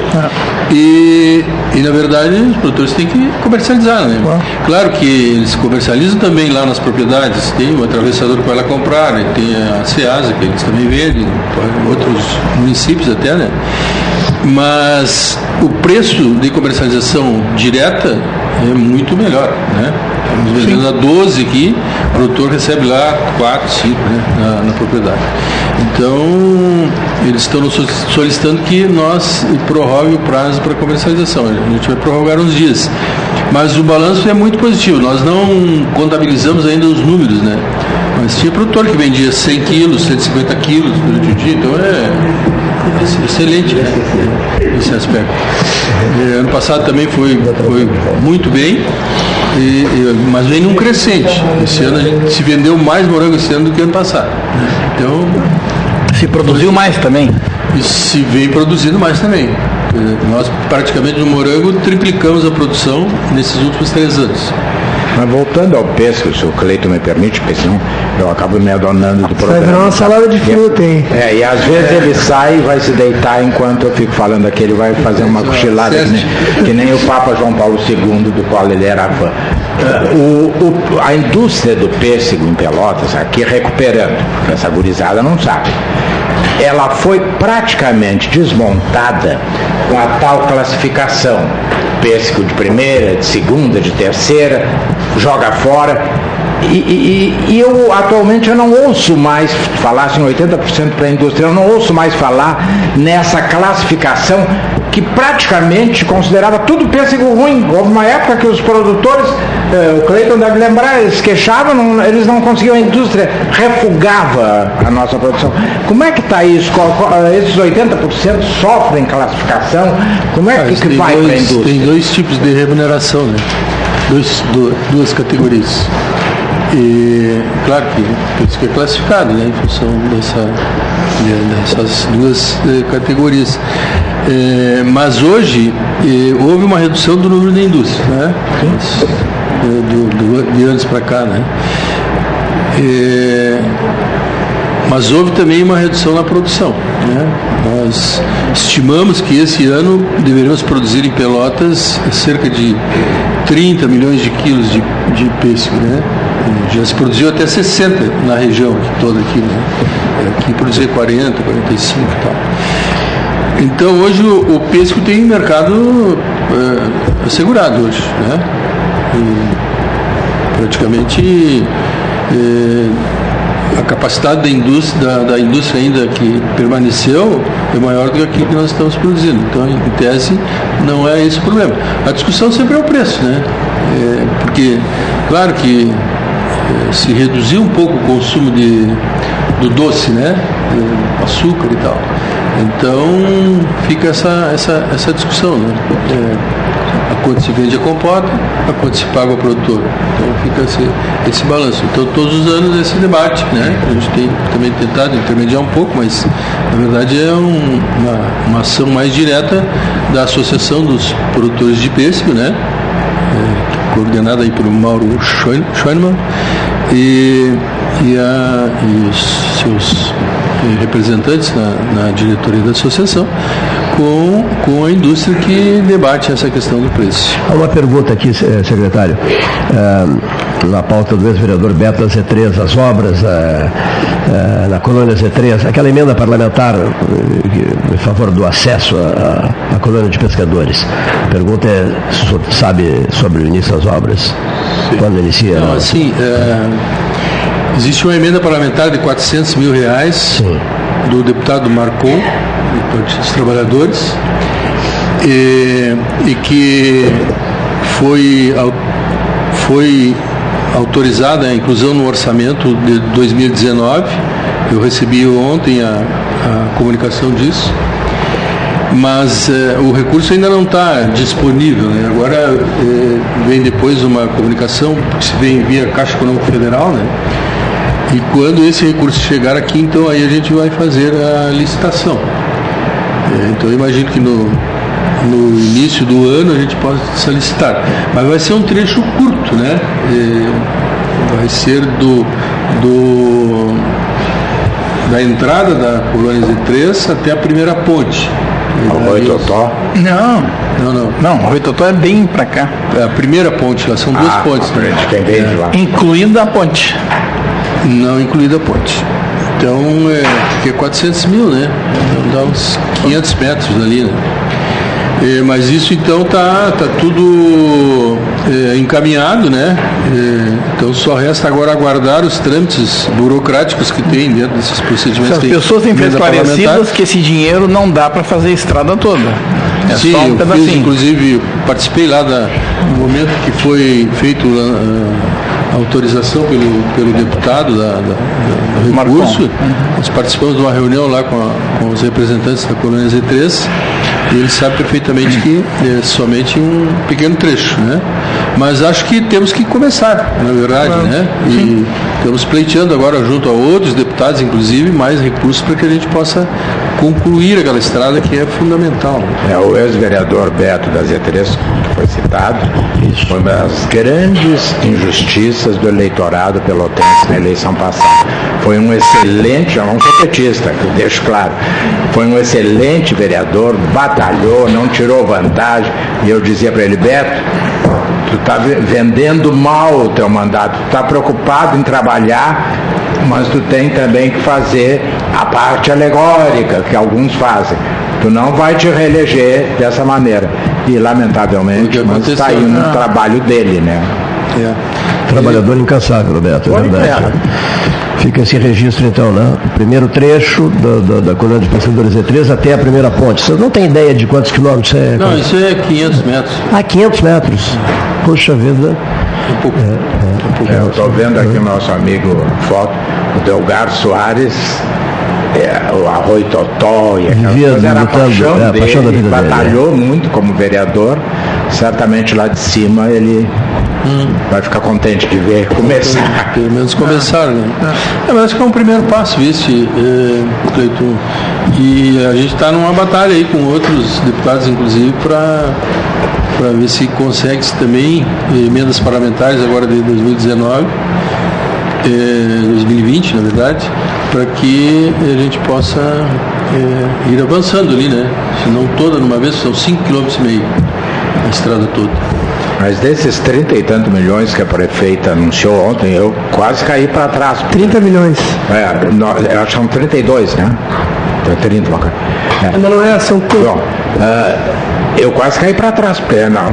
e, e na verdade os produtores têm que comercializar, né? Claro que eles comercializam também lá nas propriedades, tem o atravessador que vai lá comprar, né? tem a Ceasa que eles também vendem, outros municípios até, né? Mas o preço de comercialização direta é muito melhor, né? Estamos vendendo a 12 aqui, o produtor recebe lá 4, 5 né, na, na propriedade. Então, eles estão solicitando que nós prorrogue o prazo para comercialização. A gente vai prorrogar uns dias. Mas o balanço é muito positivo. Nós não contabilizamos ainda os números, né? Mas tinha produtor que vendia 100 quilos, 150 quilos durante o dia, então é excelente né? esse aspecto. E ano passado também foi, foi muito bem, e- e- mas vem num crescente. Esse ano a gente se vendeu mais morango esse ano do que ano passado. Então. Se produziu mais também. E se vem produzindo mais também. Eh, Nós praticamente no morango triplicamos a produção nesses últimos três anos. Mas voltando ao pêssego, se o Cleito me permite, porque senão eu acabo me adonando do programa. Vai virar uma salada de fruta, hein? É, e às vezes ele sai e vai se deitar enquanto eu fico falando aqui, ele vai fazer uma cochilada que nem, que nem o Papa João Paulo II, do qual ele era fã. O, o, a indústria do pêssego em Pelotas, aqui recuperando, essa gurizada não sabe, ela foi praticamente desmontada com a tal classificação. Pêssego de primeira, de segunda, de terceira, joga fora. E, e, e, eu atualmente eu não ouço mais falar assim 80% para a indústria, eu não ouço mais falar nessa classificação que praticamente considerava tudo pêssego ruim. Houve uma época que os produtores, eh, o Cleiton deve lembrar, eles queixavam, não, eles não conseguiam, a indústria refugava a nossa produção. Como é que está isso? Qual, qual, esses 80% sofrem classificação? Como é que, que vai para a indústria? Tem dois tipos de remuneração, né? Dois, duas categorias. E claro que isso que é classificado né, em função dessa, dessas duas eh, categorias. É, mas hoje eh, houve uma redução do número de indústrias, né? Do, do, de anos para cá, né? É, mas houve também uma redução na produção. Né? Nós estimamos que esse ano deveríamos produzir em Pelotas cerca de 30 milhões de quilos de, de pêssego. Né? Já se produziu até 60 na região toda aqui. Né? Aqui produzir 40, 45 e tal. Então hoje o, o pêssego tem mercado é, assegurado hoje. Né? E praticamente é, a capacidade da indústria, da, da, indústria ainda que permaneceu é maior do que aquilo que nós estamos produzindo. Então, em tese, não é esse o problema. A discussão sempre é o preço, né? É, porque, claro que se reduzir um pouco o consumo de, do doce, né? Açúcar e tal. Então, fica essa, essa, essa discussão, né? É, a quanto se vende a compota, a quanto se paga o produtor. Então fica esse, esse balanço. Então todos os anos esse debate, né? A gente tem também tentado intermediar um pouco, mas na verdade é um, uma, uma ação mais direta da Associação dos Produtores de Pêssego, né? Coordenada aí por Mauro Schoenmann e, e, a, e os seus representantes na, na diretoria da associação com, com a indústria que debate essa questão do preço. Uma pergunta aqui, secretário. Na pauta do ex-vereador Beto Z3, as obras é, é, na colônia Z3, aquela emenda parlamentar em favor do acesso à, colônia de pescadores. A pergunta é, sabe sobre o início das obras? Sim. Quando inicia? Não, assim, existe uma emenda parlamentar de 400 mil reais Sim. do deputado Marcon, do Partido dos Trabalhadores, e, e que foi, foi autorizada a inclusão no orçamento de 2019. Eu recebi ontem a, a comunicação disso. Mas eh, o recurso ainda não está disponível. Né? Agora eh, vem depois uma comunicação que se vem via Caixa Econômica Federal, né? E quando esse recurso chegar aqui, então aí a gente vai fazer a licitação. É, então eu imagino que no, no início do ano a gente possa licitar. Mas vai ser um trecho curto, né? É, vai ser do, do da entrada da colônia Z3 até a primeira ponte. O Rui Totó? Não, não, não. Não, o Rui Totó é bem pra cá. É a primeira ponte, lá são duas ah, pontes. Né? Quem vem de lá. Incluindo a ponte. Não incluída a ponte. Então, é, que é 400 mil, né? Então dá uns 500 metros ali, né? É, mas isso então tá, tá tudo é, encaminhado, né? É, então só resta agora aguardar os trâmites burocráticos que tem dentro desses procedimentos. As pessoas têm feito esclarecidas que esse dinheiro não dá para fazer a estrada toda. É Sim, só um eu fiz, inclusive participei lá da, no momento que foi feito uh, autorização pelo, pelo deputado da, da, da, do recurso. Uhum. Nós participamos de uma reunião lá com, a, com, os representantes da colônia Z3 e ele sabe perfeitamente que é somente um pequeno trecho, né? Mas acho que temos que começar, na verdade, claro. né? E Estamos pleiteando agora, junto a outros deputados, inclusive, mais recursos para que a gente possa concluir aquela estrada que é fundamental. É, o ex-vereador Beto da Z3, que foi citado, foi uma das grandes injustiças do eleitorado pelotense na eleição passada. Foi um excelente, eu não sou petista, eu deixo claro, foi um excelente vereador, batalhou, não tirou vantagem, e eu dizia para ele, Beto, tu está vendendo mal o teu mandato, tu está preocupado em trabalhar, mas tu tem também que fazer a parte alegórica que alguns fazem. Tu não vai te reeleger dessa maneira. E lamentavelmente, mas está aí no trabalho dele, né? Trabalhador incansável, Roberto, é verdade. Fica esse registro então, né? O primeiro trecho da, da, da coluna de pesquisadores E3 até a primeira ponte. Você não tem ideia de quantos quilômetros é? Não, isso é 500 metros. Ah, 500 metros. Poxa vida. Um pouco. É, eu estou vendo aqui o nosso amigo foto, o Delgar Soares, é, o Arroio Totó, e aquela Vivia coisa, era a paixão é, a dele, paixão da vida dele, batalhou muito como vereador, certamente lá de cima ele vai ficar contente de ver começar. Pelo menos começaram, né? É, mas acho que é um primeiro passo, vice, é, Cleiton. E a gente está numa batalha aí com outros deputados, inclusive, para para ver se consegue-se também emendas parlamentares agora de 2019, é, 2020, na verdade, para que a gente possa é, ir avançando ali, né? Se não toda numa vez, são 5,5 km a estrada toda. Mas desses 30 e tantos milhões que a prefeita anunciou ontem, eu quase caí para trás. 30 milhões. É, eu acho que são 32, né? Foi 30, uma coisa. É. Mas não é, são Bom, ah, eu quase caí para trás, porque na-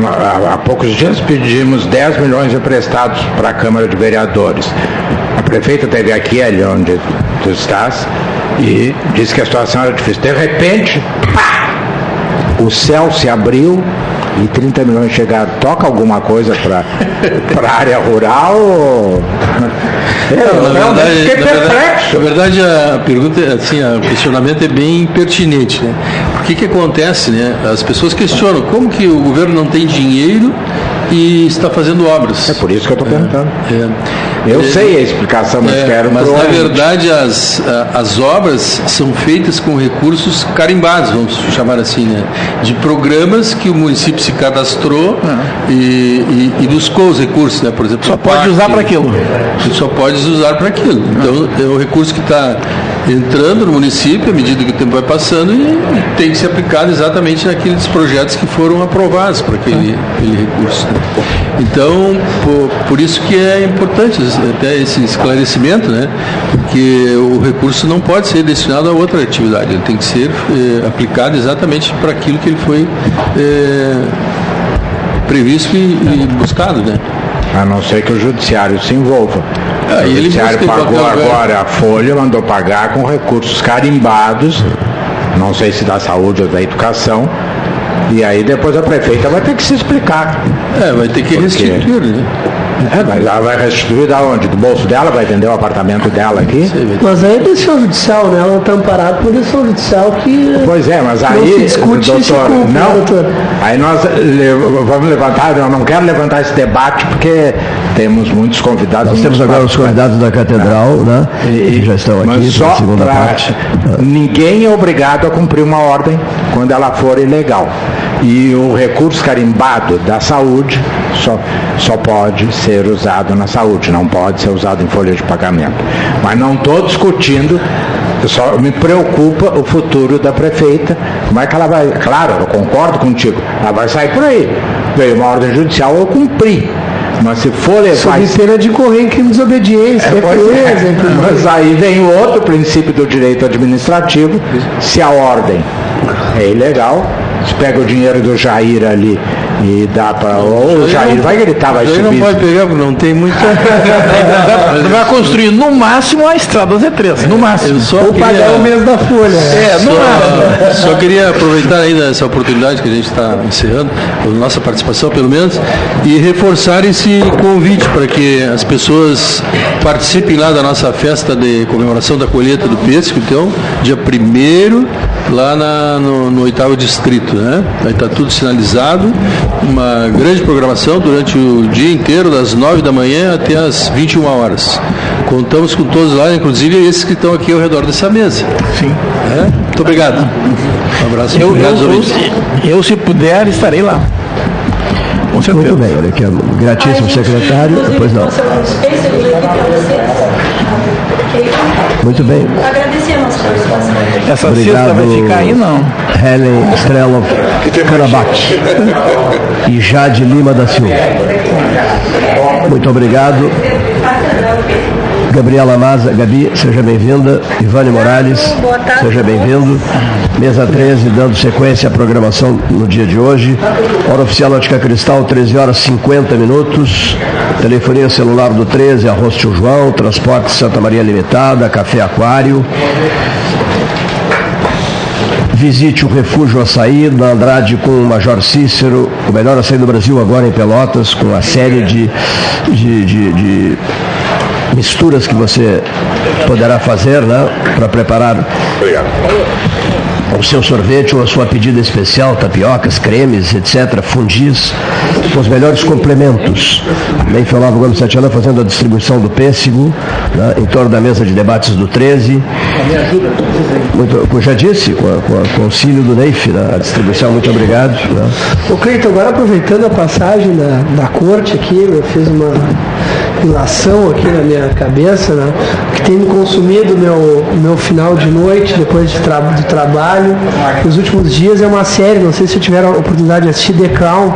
há, poucos dias pedimos 10 milhões emprestados para a Câmara de Vereadores. A prefeita esteve aqui, ali onde tu estás, e disse que a situação era difícil. De repente, pá, o céu se abriu e 30 milhões chegaram. Toca alguma coisa para a área rural? ou- Eu, Não, na verdade, fiquei na verdade, na verdade, a pergunta, é, assim, o questionamento é bem pertinente, né? O que que acontece, né? As pessoas questionam como que o governo não tem dinheiro e está fazendo obras. É por isso que eu estou perguntando. É. Eu sei a explicação, mas é, quero mas na verdade as, as obras são feitas com recursos carimbados, vamos chamar assim, né? De programas que o município se cadastrou e, e- e buscou os recursos, né? Por exemplo, Só pode usar para aquilo. Só podes usar para aquilo. Então é o recurso que está entrando no município à medida que o tempo vai passando e tem que ser aplicado exatamente naqueles projetos que foram aprovados para aquele, aquele recurso. né? Então, por, por isso que é importante até esse esclarecimento, né? Porque o recurso não pode ser destinado a outra atividade, ele tem que ser eh, aplicado exatamente para aquilo que ele foi eh, previsto e, e buscado, né? A não ser que o judiciário se envolva. Ah, o judiciário pagou agora a folha, mandou pagar com recursos carimbados, não sei se da saúde ou da educação, e aí depois a prefeita vai ter que se explicar. É, vai ter que Por quê? restituir, né? É, mas ela vai restituir da onde? Do bolso dela? Vai vender o apartamento dela aqui? Mas aí é decisão judicial, né? Ela está amparada por decisão judicial que. Pois é, mas Não aí, se discute e se doutor, cumpre, não, doutor? aí nós vamos levantar, eu não quero levantar esse debate porque temos muitos convidados. Nós temos agora os convidados da catedral, né? Que já estão Mas aqui só para a segunda pra- parte. Ninguém é obrigado a cumprir uma ordem quando ela for ilegal. E o recurso carimbado da saúde só, só pode ser usado na saúde, não pode ser usado em folha de pagamento. Mas não estou discutindo, só me preocupa o futuro da prefeita. Como é que ela vai. Claro, eu concordo contigo, ela vai sair por aí. Veio uma ordem judicial, eu cumpri. Mas se for levar Sob pena de correr em crime de desobediência, é, pois é. enfim. Mas aí vem o outro princípio do direito administrativo, se a ordem é ilegal, se pega o dinheiro do Jair ali e dá para. O Jair vai gritar, vai Aí não subir. pode pegar, porque não tem muita. Ele vai construir no máximo a estrada Z3, no máximo. Eu só Ou queria- pagar o mês da folha. É, no máximo. Só, só queria aproveitar ainda essa oportunidade que a gente está encerrando, a nossa participação pelo menos, e reforçar esse convite para que as pessoas participem lá da nossa festa de comemoração da colheita do pêssego, então, dia 1 lá na- no, no oitavo distrito, né? Vai estar tudo sinalizado uma grande programação durante o dia inteiro, das 9 da manhã até as 21 horas. Contamos com todos lá, inclusive esses que estão aqui ao redor dessa mesa. Sim. É? Muito obrigado. Um abraço. Eu, obrigado, eu, ouvintes. eu, eu, se puder, estarei lá. Com certeza. Muito bem, olha aqui, gratíssimo secretário. Pois não. Muito bem. Essa Obrigado. vai ficar aí, não? Helen Strelov Karabakh e Jade Lima da Silva. Muito obrigado. Gabriela Maza, Gabi, seja bem-vinda. Ivane Morales, seja bem-vindo. Mesa 13, dando sequência à programação no dia de hoje. Hora oficial Ótica Cristal, 13 horas 50 minutos. Telefonia celular do 13, Arroz Tio João, Transporte Santa Maria Limitada, Café Aquário. Visite o Refúgio Açaí, da Andrade com o Major Cícero, o melhor açaí do Brasil agora em Pelotas, com a série de, de, de, de misturas que você poderá fazer né, para preparar o seu sorvete ou a sua pedida especial, tapiocas, cremes, etc., fundis, com os melhores complementos. Bem falava o Gomes Santana fazendo a distribuição do pêssego né, em torno da mesa de debates do 13. Muito, como já disse, com, a, com, a, com o auxílio do Neif, né, a distribuição, muito obrigado. Né. Ô Cleiton, agora aproveitando a passagem da, da corte aqui, eu fiz uma ilação aqui na minha cabeça, né? que tem me consumido meu meu final de noite depois de tra do trabalho. Nos últimos dias é uma série, não sei se eu tiver a oportunidade de assistir The Crown,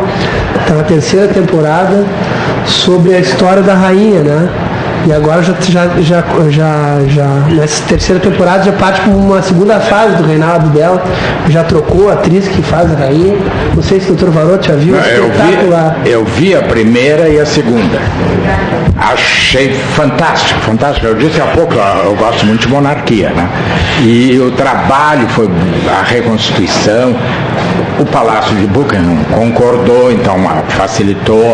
está na terceira temporada, sobre a história da rainha, né? E agora já, já, já, já, já nessa terceira temporada já parte para uma segunda fase do reinado dela. Já trocou a atriz que faz a rainha. Não sei se o doutor Varotti já viu. Não, eu, vi, eu vi a primeira e a segunda. Achei fantástico, fantástico. Eu disse há pouco, eu gosto muito de monarquia, né? E o trabalho foi a reconstituição. O Palácio de Buckingham concordou, então facilitou.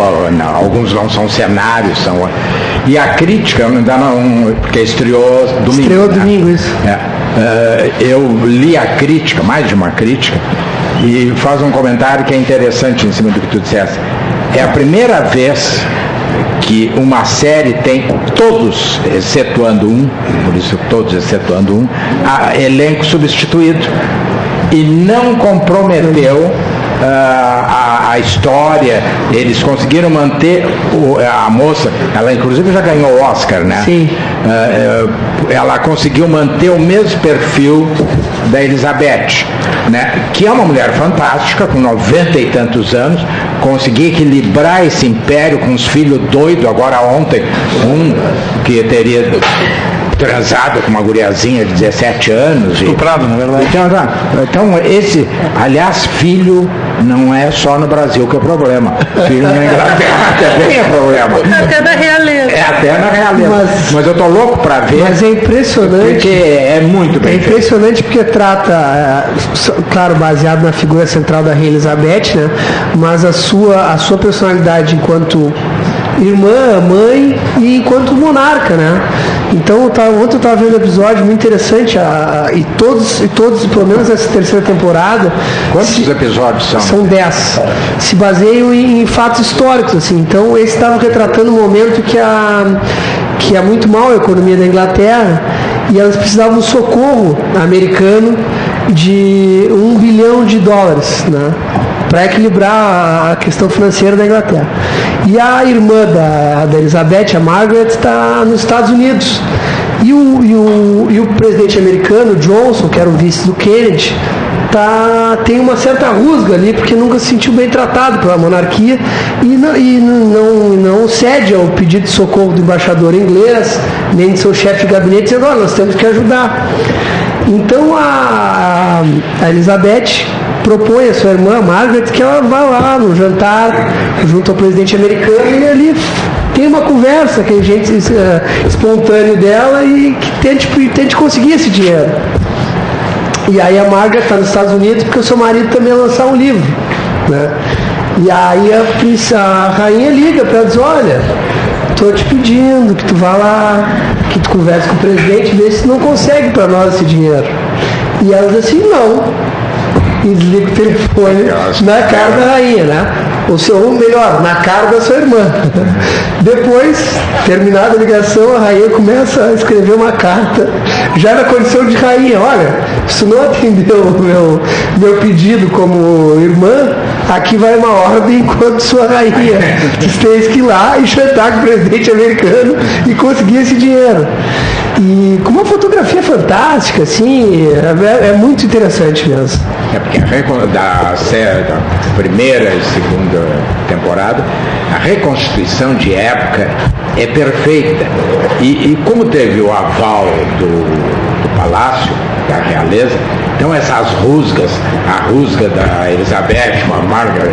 Alguns não são cenários, são. E a crítica, ainda não, porque estreou domingo. Estreou né? domingo, isso. É, eu li a crítica, mais de uma crítica, e faz um comentário que é interessante em cima do que tu disseste. É a primeira vez que uma série tem todos, excetuando um, por isso todos excetuando um, elenco substituído e não comprometeu a, a, história, eles conseguiram manter o, a moça, ela inclusive já ganhou o Oscar, né? Sim. Uh, ela conseguiu manter o mesmo perfil da Elizabeth, né? Que é uma mulher fantástica, com 90 e tantos anos, conseguir equilibrar esse império com os filhos doidos, agora ontem, um que teria transado com uma guriazinha de 17 anos. Estuprado, na verdade. Então, então, esse, aliás, filho não é só no Brasil que é problema. Filho na Inglaterra também é problema. Até na realeza. É até na realeza. Mas, mas eu tô louco para ver. Mas é impressionante. Porque é muito bem É impressionante porque trata, claro, baseado na figura central da Rainha Elizabeth, né? Mas a sua, a sua personalidade enquanto irmã, mãe e enquanto monarca, né? Então, tava, ontem eu estava vendo um episódio muito interessante a, a, e todos, e todos, pelo menos essa terceira temporada. Quantos se, episódios são? São dez. Se baseiam em, em fatos históricos, assim. Então, esse estava retratando um momento que a que é muito mal a economia da Inglaterra e elas precisavam de socorro americano de um bilhão de dólares, né? Para equilibrar a questão financeira da Inglaterra. E a irmã da, da Elizabeth, a Margaret, está nos Estados Unidos. E o, e, o, e o presidente americano, Johnson, que era o vice do Kennedy, tá, tem uma certa rusga ali, porque nunca se sentiu bem tratado pela monarquia e não, e não, não cede ao pedido de socorro do embaixador inglês, nem de seu chefe de gabinete, dizendo, olha, nós temos que ajudar. Então a, a Elizabeth propõe a sua irmã Margaret que ela vá lá no jantar junto ao presidente americano e ali tem uma conversa que a gente uh, dela e que tente, tente conseguir esse dinheiro. E aí a Margaret está nos Estados Unidos porque o seu marido também lançar um livro. Né? E aí a, a rainha liga para ela diz, olha, estou te pedindo que tu vá lá, que tu converse com o presidente, vê se não consegue para nós esse dinheiro. E ela diz assim, não. E desliga o telefone na cara da rainha, né? O seu, ou melhor, na cara da sua irmã. Depois, terminada a ligação, a rainha começa a escrever uma carta, já na condição de rainha, olha, se não atendeu o meu, meu pedido como irmã, aqui vai uma ordem enquanto sua rainha. Você tem que ir lá e jantar com o presidente americano e conseguir esse dinheiro. E com uma fotografia fantástica, assim, é, é muito interessante mesmo. É porque a da, série, da primeira e segunda temporada, a reconstituição de época é perfeita. E, e como teve o aval do, do palácio, da realeza, então essas rusgas, a rusga da Elizabeth a Margaret,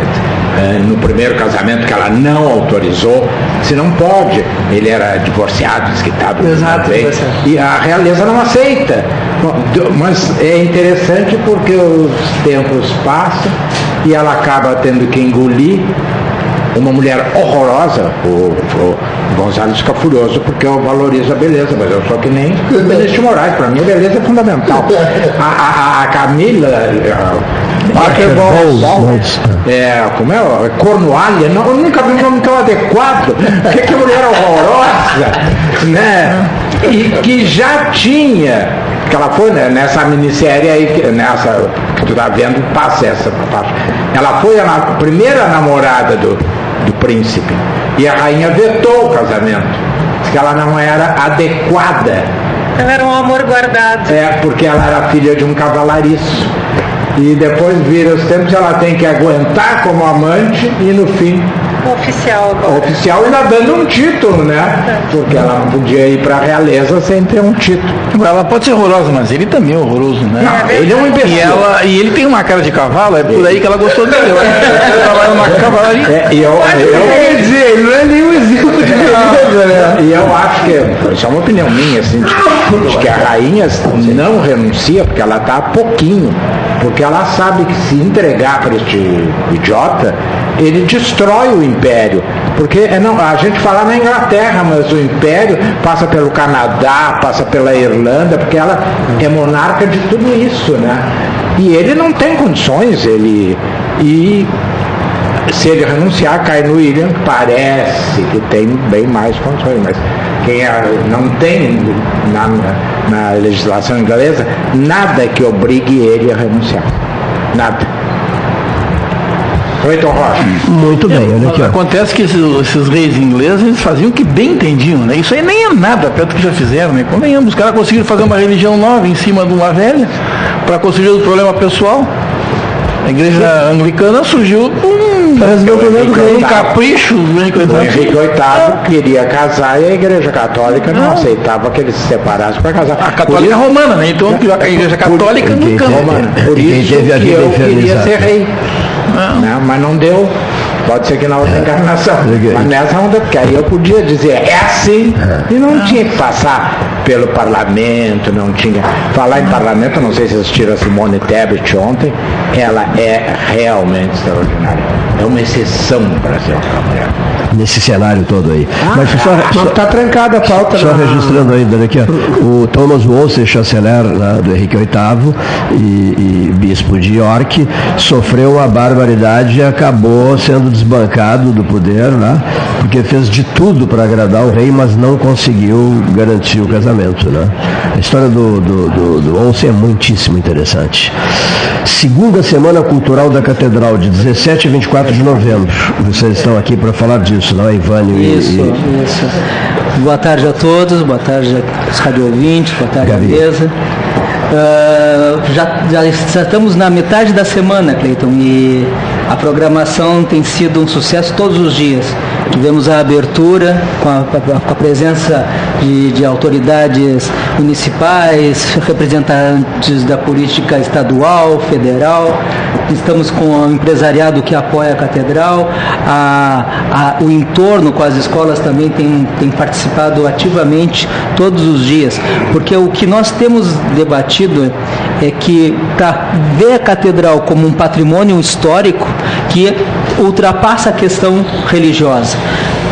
eh, no primeiro casamento que ela não autorizou, se não pode, ele era divorciado, desquitado, Exato, bem, e a realeza não aceita. Mas é interessante porque os tempos passam e ela acaba tendo que engolir uma mulher horrorosa. O, o Gonzalo fica furioso porque eu valorizo a beleza, mas eu sou que nem Benedito Moraes, para mim a beleza é fundamental. A, a- a Camila. a- Parker Bowles, Bowles. é, como é? Cornualha, não, eu nunca vi um nome tão adequado. Que, que mulher horrorosa, né? E que já tinha, que ela foi né, nessa minissérie aí, nessa tu tá vendo, passa essa parte. Ela foi a na- primeira namorada do, do príncipe. E a rainha vetou o casamento. Diz que ela não era adequada. Ela era um amor guardado. É, porque ela era filha de um cavalariço. E depois vira os tempos, ela tem que aguentar como amante e no fim Oficial agora. oficial ainda dando um título, né? Porque ela não podia ir para a realeza sem ter um título. Agora, ela pode ser horrorosa, mas ele também é horroroso, né? Não, ele é um imbecil. E, ela, e ele tem uma cara de cavalo, é por aí que ela gostou dele. Eu Ele trabalha numa cavalaria. É, e eu, eu, Quer dizer, ele não é nenhum exemplo de beleza, né? e eu acho que, isso é uma opinião minha, assim, de, de que a rainha não renuncia porque ela está há pouquinho. Porque ela sabe que se entregar para este idiota, ele destrói o império. Porque é, não, a gente fala na Inglaterra, mas o império passa pelo Canadá, passa pela Irlanda, porque ela é monarca de tudo isso, né? E ele não tem condições, ele. E se ele renunciar, cai no William, parece que tem bem mais condições, mas quem não tem na, na legislação inglesa nada que obrigue ele a renunciar. Nada. Cleiton Rocha. Muito bem, olha aqui, ó. Acontece que esses, esses reis ingleses eles faziam o que bem entendiam, né? Isso aí nem é nada perto do que já fizeram, né? Convenhamos, os caras conseguiram fazer uma religião nova em cima de uma velha para conseguir o problema pessoal. A igreja anglicana surgiu Para resolver o problema do rei. um capricho do O. Henrique VIII queria casar e a Igreja Católica não, aceitava que ele se separasse para casar. A católica Por isso- romana, né? Então a igreja católica Quem nunca. teve- Romana. Por isso que eu queria ser rei. Né? Mas não deu. Pode ser que na outra encarnação. Legal. Mas nessa não deu, porque aí eu podia dizer, é assim. E não tinha que passar pelo parlamento, não tinha. Falar em parlamento, não sei se assistiram a Simone Tebet ontem, ela é realmente extraordinária. É uma exceção no Brasil, aquela mulher. Nesse cenário todo aí. Mas só, só, Mas tá trancada a pauta Só na- registrando ainda aqui, ó, o Thomas Wolsey, chanceler né, do Henrique VIII e, e bispo de York, sofreu uma barbaridade e acabou sendo desbancado do poder, né, porque fez de tudo para agradar o rei, mas não conseguiu garantir o casamento. Né. A história do, do, do, do Wolsey é muitíssimo interessante. Segunda Semana Cultural da Catedral, de 17 a 24 de novembro. Vocês estão aqui para falar disso, não é, Ivânio? e- Isso, e- isso. Boa tarde a todos, boa tarde aos rádio ouvintes, boa tarde à Gabi. mesa. Ah, já, já estamos na metade da semana, Cleiton, e a programação tem sido um sucesso todos os dias. Tivemos a abertura com a, com a presença de, de autoridades municipais, representantes da política estadual, federal. Estamos com o empresariado que apoia a catedral. A- a- o entorno com as escolas também tem, tem participado ativamente todos os dias, porque o que nós temos debatido é que para ver a catedral como um patrimônio histórico que ultrapassa a questão religiosa.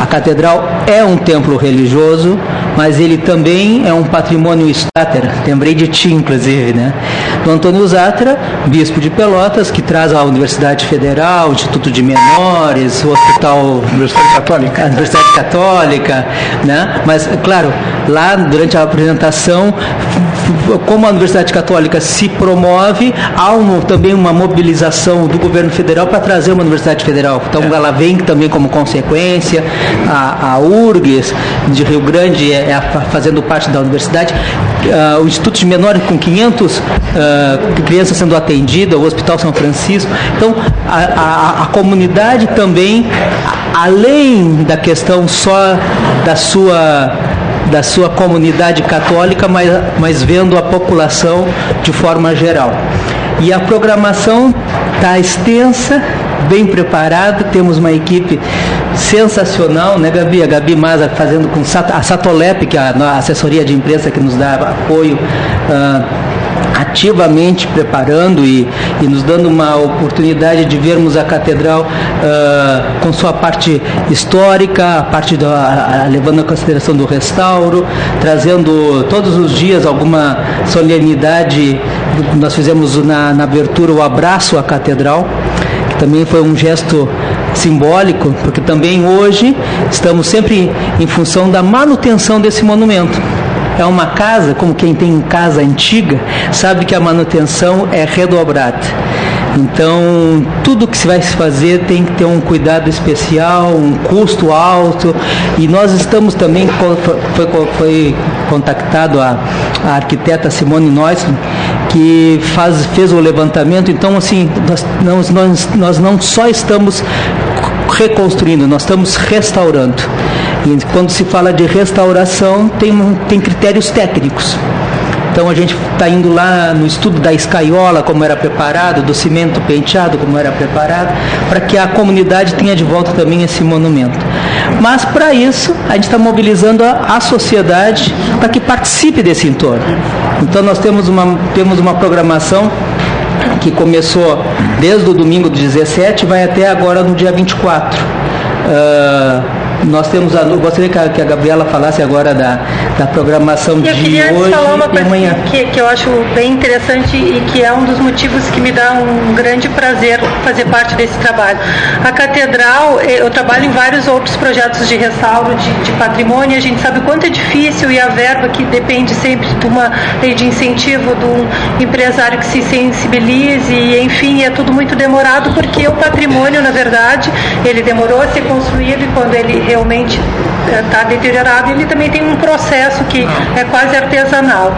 A catedral é um templo religioso, mas ele também é um patrimônio Státera. Lembrei de ti, inclusive, né? Do Antônio Zatra, bispo de Pelotas, que traz a Universidade Federal, Instituto de Menores, o Hospital Universidade Católica, a Universidade Católica, né? Mas, claro, lá durante a apresentação, como a Universidade Católica se promove, há um, também uma mobilização do governo federal para trazer uma Universidade Federal. Então, É. ela vem também como consequência. A, a URGS de Rio Grande é, é fazendo parte da universidade. Ah, o Instituto de Menores com 500 ah, crianças sendo atendidas, o Hospital São Francisco. Então, a, a- a comunidade também, além da questão só da sua da sua comunidade católica, mas, mas vendo a população de forma geral. E a programação está extensa, bem preparada, temos uma equipe sensacional, né, Gabi? A Gabi Maza fazendo com a Satolep, que é a assessoria de imprensa que nos dá apoio. ah, ativamente preparando e, e nos dando uma oportunidade de vermos a catedral ah, com sua parte histórica, a parte da, a- a- levando em consideração do restauro, trazendo todos os dias alguma solenidade. Nós fizemos na, na abertura o abraço à catedral, que também foi um gesto simbólico, porque também hoje estamos sempre em função da manutenção desse monumento. É uma casa, como quem tem casa antiga, sabe que a manutenção é redobrada. Então, tudo que se vai se fazer tem que ter um cuidado especial, um custo alto. E nós estamos também, foi, foi contactado a, a arquiteta Simone Neuss, que faz, fez o levantamento. Então, assim, nós, nós, nós não só estamos reconstruindo, nós estamos restaurando. Quando se fala de restauração, tem, tem critérios técnicos. Então a gente está indo lá no estudo da escaiola, como era preparado, do cimento penteado, como era preparado, para que a comunidade tenha de volta também esse monumento. Mas para isso, a gente está mobilizando a, a sociedade para que participe desse entorno. Então nós temos uma, temos uma programação que começou desde o domingo do 17 e vai até agora no dia 24. Ah, nós temos a, eu gostaria que a, que a Gabriela falasse agora da, da programação de Eu queria antes hoje falar uma e coisa amanhã. que, que eu acho bem interessante e que é um dos motivos que me dá um grande prazer fazer parte desse trabalho. A Catedral, eh, eu trabalho em vários outros projetos de restauro de, de patrimônio, a gente sabe o quanto é difícil e a verba que depende sempre de uma lei de incentivo, de um empresário que se sensibilize, e, enfim, é tudo muito demorado porque o patrimônio, na verdade, ele demorou a ser construído e quando ele realmente está deteriorado, ele também tem um processo que é quase artesanal.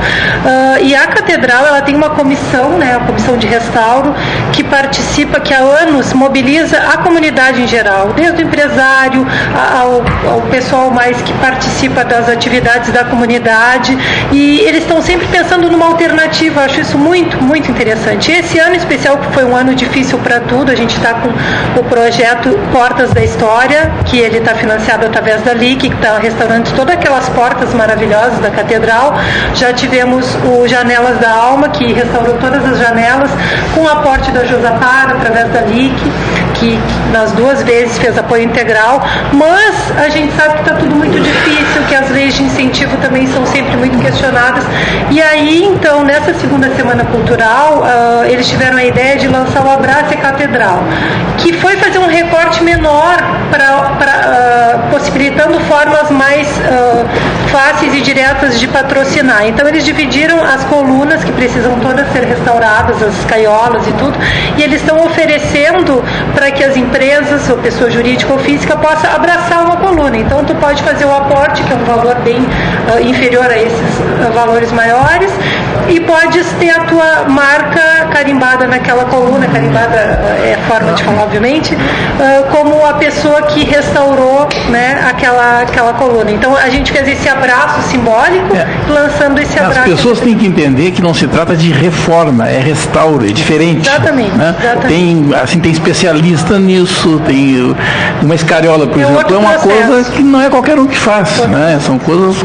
Ah, e a catedral, ela tem uma comissão, né, a comissão de restauro, que participa, que há anos mobiliza a comunidade em geral, desde o empresário ao, ao pessoal mais que participa das atividades da comunidade, e eles estão sempre pensando numa alternativa, eu acho isso muito, muito interessante. Esse ano especial, que foi um ano difícil para tudo, a gente está com o projeto Portas da História, que ele está financiado através da LIC, que está restaurando todas aquelas portas maravilhosas da catedral. Já tivemos o Janelas da Alma, que restaurou todas as janelas, com o aporte da Josapar, através da LIC, que nas duas vezes fez apoio integral, mas a gente sabe que está tudo muito difícil, que as leis de incentivo também são sempre muito questionadas. E aí, então, nessa segunda semana cultural, ah, eles tiveram a ideia de lançar o Abraço e Catedral, que foi fazer um recorte menor para possibilitando formas mais ah, fáceis e diretas de patrocinar. Então eles dividiram as colunas que precisam todas ser restauradas, as caiolas e tudo, e eles estão oferecendo para que as empresas, ou pessoa jurídica ou física, possa abraçar uma coluna. Então tu pode fazer o aporte, que é um valor bem ah, inferior a esses ah, valores maiores, e podes ter a tua marca carimbada naquela coluna, carimbada ah, é forma de falar, obviamente, ah, como a pessoa que restaurou né, aquela, aquela coluna. Então a gente fez esse abraço simbólico, lançando esse As abraço. pessoas têm que entender que não se trata de reforma, é restauro, é diferente. Exatamente, né? exatamente. Tem, assim, tem especialista nisso, tem uma escariola, por É exemplo, é uma processo. coisa que não é qualquer um que faz, né? São coisas.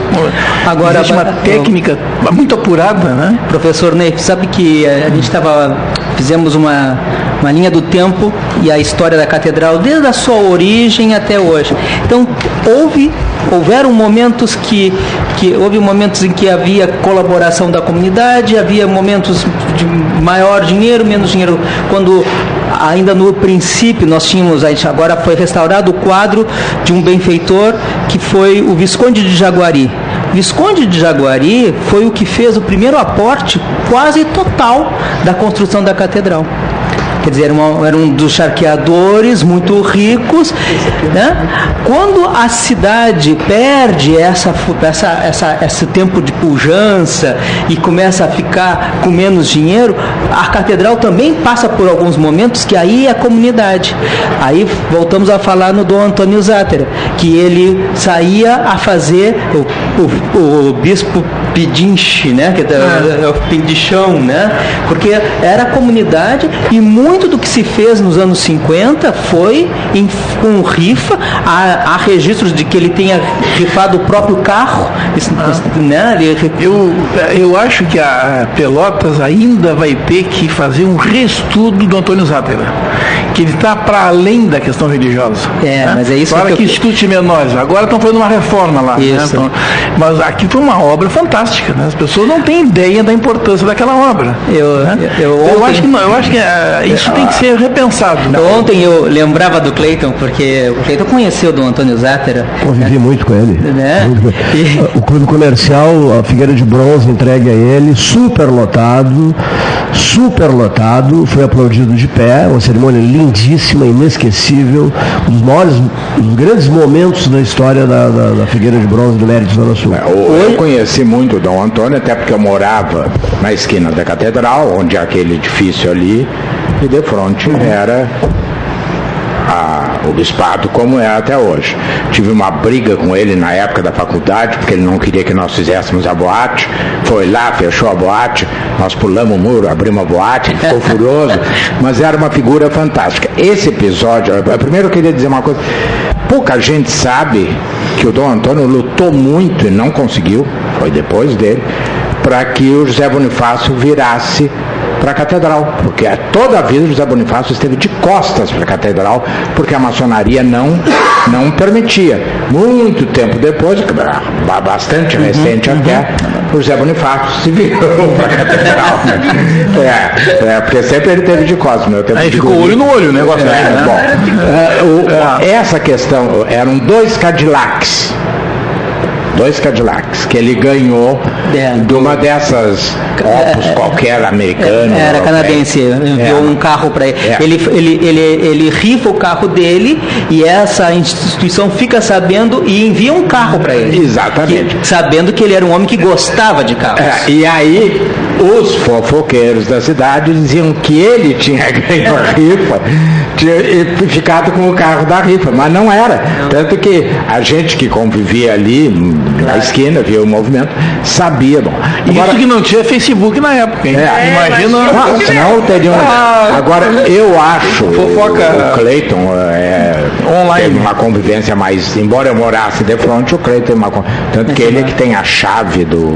Agora, existe uma eu- técnica muito apurada, né? Professor Ney, sabe que a gente estava fizemos uma uma linha do tempo e a história da catedral desde a sua origem até hoje. Então houve houveram momentos que, que houve momentos em que havia colaboração da comunidade, havia momentos de maior dinheiro, menos dinheiro. Quando ainda no princípio nós tínhamos, a gente agora foi restaurado o quadro de um benfeitor que foi o Visconde de Jaguari. Visconde de Jaguari foi o que fez o primeiro aporte quase total da construção da catedral. Quer dizer, uma, era um dos charqueadores muito ricos. Né? Quando a cidade perde essa, essa, essa, esse tempo de pujança e começa a ficar com menos dinheiro, a catedral também passa por alguns momentos que aí é a comunidade. Aí voltamos a falar no Dom Antônio Zátera, que ele saía a fazer o, o, o bispo pedinche, né? Que é, é o pedichão, né? Porque era a comunidade e muito do que se fez nos anos 50 foi em, com rifa. Há, há, registros de que ele tenha rifado o próprio carro, ah. né? Ele... Eu, eu acho que a Pelotas ainda vai ter que fazer um reestudo do Antônio Zátera, que ele está para além da questão religiosa. É, né? mas é isso Fora que, que eu... institutos menores. Agora estão fazendo uma reforma lá. Né? Então, mas aqui foi uma obra fantástica fantástica, né? As pessoas não têm ideia da importância daquela obra. Eu, né? eu, eu, eu acho que, eu acho que uh, isso tem que ser repensado. Né? Ontem eu lembrava do Cleiton, porque o Cleiton conheceu do Antônio Zátera. Convivi né? muito com ele. Né? E... O clube comercial, a Figueira de Bronze entregue a ele, super lotado, super lotado, foi aplaudido de pé, uma cerimônia lindíssima, inesquecível, um dos maiores, um dos grandes momentos da história da, da, da Figueira de Bronze do Mérito Zona Sul. É, eu conheci muito do Dom Antônio, até porque eu morava na esquina da catedral, onde é aquele edifício ali, e de frente era a, o bispado como é até hoje. Tive uma briga com ele na época da faculdade, porque ele não queria que nós fizéssemos a boate. Foi lá, fechou a boate, nós pulamos o muro, abrimos a boate, ele ficou furioso, mas era uma figura fantástica. Esse episódio, primeiro eu queria dizer uma coisa, pouca gente sabe que o Dom Antônio lutou muito e não conseguiu, foi depois dele, para que o José Bonifácio virasse para a catedral, porque toda a vida o José Bonifácio esteve de costas para a catedral, porque a maçonaria não, não permitia. Muito tempo depois, bastante uhum, recente uhum. até, o José Bonifácio se virou para a catedral. é, é, porque sempre ele teve de costas. Meu tempo Aí ficou olho no olho o negócio. É, né? Bom, é, o, é. essa questão, eram dois Cadillacs dois Cadillacs, que ele ganhou é, de uma dessas Opus é, qualquer americana. Era canadense, enviou um carro para ele. ele. Ele, ele. Ele rifa o carro dele e essa instituição fica sabendo e envia um carro para ele. Exatamente. Que, sabendo que ele era um homem que gostava de carros. e aí os fofoqueiros da cidade diziam que ele tinha ganho a rifa tinha ficado com o carro da rifa, mas não era. Tanto que a gente que convivia ali na esquina, via o movimento, sabia. Bom. Agora, Isso que não tinha Facebook na época, hein? É, Imagina. Ah, senão teria um... ah, Agora, eu acho fofoca. o Cleiton é, online. teve uma convivência mais. Embora eu morasse de frente, o Cleiton tem uma. Tanto que ele é que tem a chave do.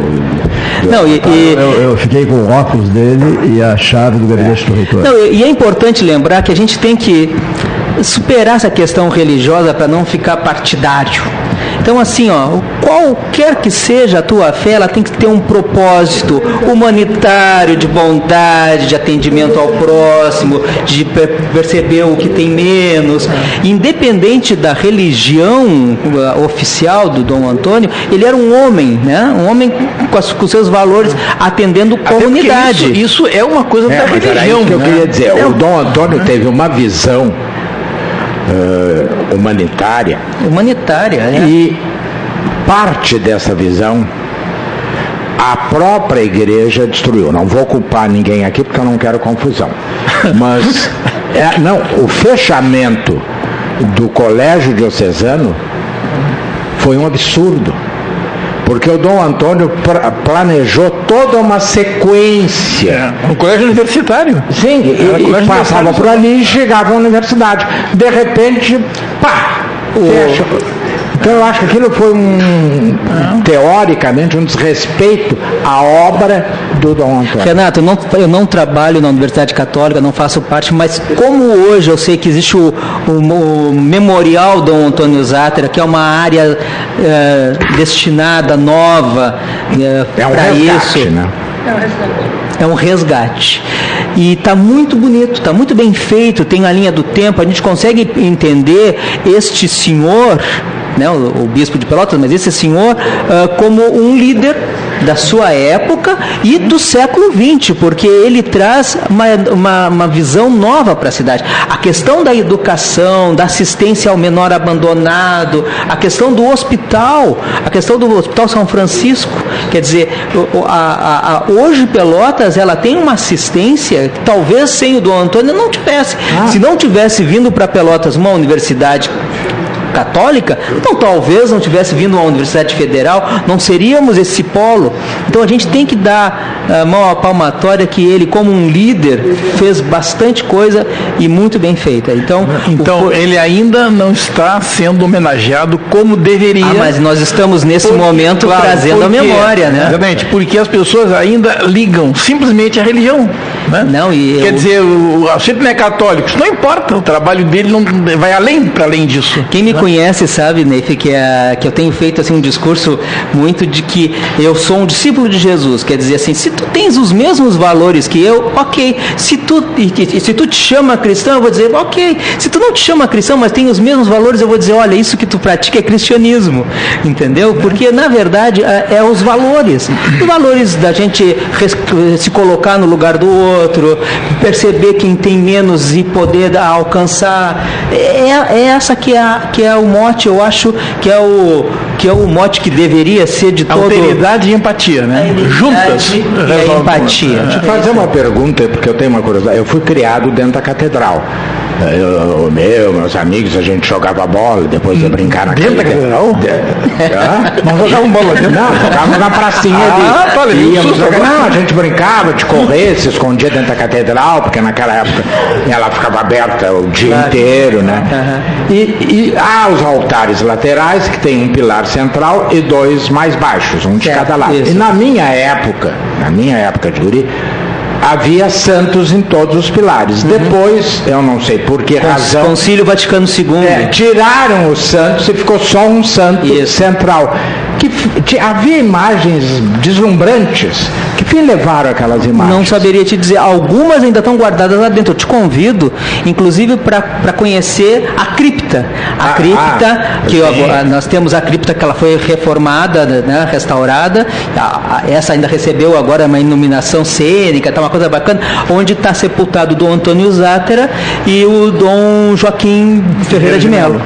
do não, e, e... Eu, eu, fiquei com o óculos dele e a chave do gabinete é. do reitor. Não, e é importante lembrar que a gente tem que superar essa questão religiosa para não ficar partidário. Então, assim, ó, qualquer que seja a tua fé, ela tem que ter um propósito humanitário, de bondade, de atendimento ao próximo, de perceber o que tem menos. Independente da religião uh, oficial do Dom Antônio, ele era um homem, né? Um homem com, as, com seus valores, atendendo a comunidade. Isso, isso, é uma coisa é, da religião. que eu né? queria dizer. O Dom Antônio teve uma visão uh, humanitária. Humanitária, é. E parte dessa visão a própria igreja destruiu. Não vou culpar ninguém aqui porque eu não quero confusão. Mas é, não, o fechamento do colégio diocesano foi um absurdo. Porque o Dom Antônio planejou toda uma sequência. É, um colégio universitário. Sim, e, e passava por ali e chegava à universidade. De repente, pá, o... fecha. Então eu acho que aquilo foi um, teoricamente, um desrespeito à obra do Dom Antônio. Renato, eu não, eu não trabalho na Universidade Católica, não faço parte, mas como hoje eu sei que existe o, o, o Memorial Dom Antônio Zátera, que é uma área eh, destinada, nova, eh, É um para resgate, isso. né? É um resgate. E está muito bonito, está muito bem feito, tem a linha do tempo, a gente consegue entender este senhor, né, o, o bispo de Pelotas, mas esse senhor ah, como um líder da sua época e do século XX, porque ele traz uma, uma, uma visão nova para a cidade. A questão da educação, da assistência ao menor abandonado, a questão do hospital, a questão do Hospital São Francisco, quer dizer, a- a- a- hoje Pelotas ela tem uma assistência que talvez sem o Dom Antônio não tivesse. Se não tivesse vindo para Pelotas uma universidade católica, então talvez não tivesse vindo uma universidade federal, não seríamos esse polo. Então a gente tem que dar a mão à palmatória que ele, como um líder, fez bastante coisa e muito bem feita. Então, Então, ele ainda não está sendo homenageado como deveria. Ah, mas nós estamos nesse momento trazendo a porque- memória, né? Exatamente, porque as pessoas ainda ligam simplesmente à religião. Né? Não, e Quer eu- dizer, o, o, se ele não é católico, isso não importa, o trabalho dele não vai além para além disso. Quem me conhece sabe, Neif, que, é, que eu tenho feito assim, um discurso muito de que eu sou um discípulo de Jesus. Quer dizer assim, se tu tens os mesmos valores que eu, ok. Se tu, se tu te chama cristão, eu vou dizer, ok. Se tu não te chama cristão, mas tem os mesmos valores, eu vou dizer, olha, isso que tu pratica é cristianismo. Entendeu? Porque, na verdade, é, é os valores. Os valores da gente se colocar no lugar do outro, perceber quem tem menos e poder alcançar. É, é essa que é, que é o mote, eu acho que é o, que é o mote que deveria ser de todo. Alteridade e empatia, né? Juntas. E a resolvem. empatia. Deixa eu fazer uma pergunta, porque eu tenho uma curiosidade. Eu fui criado dentro da catedral. Eu, o meu, meus amigos, a gente jogava bola, depois ia brincar na Dentro da catedral? Hã? Não jogavam bola dentro? Não, jogava na pracinha ali. Ah, tá, levei um Íamos jogar-. Não, a gente brincava de correr, se escondia dentro da catedral, porque naquela época ela ficava aberta o dia inteiro, né? E, e há os altares laterais, que tem um pilar central e dois mais baixos, um de Certo, cada lado. isso. E na minha época, na minha época de guri, havia santos em todos os pilares. Depois, eu não sei por que razão, Concílio Vaticano II. é, tiraram os santos e ficou só um santo Isso. central. Que havia imagens deslumbrantes. Que fim levaram aquelas imagens? Não saberia te dizer. Algumas ainda estão guardadas lá dentro. Eu te convido, inclusive, para conhecer a cripta. A Ah, cripta, ah, que agora- nós temos a cripta que ela foi reformada, né, restaurada. A- a- essa ainda recebeu agora uma iluminação cênica, tá uma coisa bacana, onde está sepultado o Dom Antônio Zátera e o Dom Joaquim Ferreira de Melo.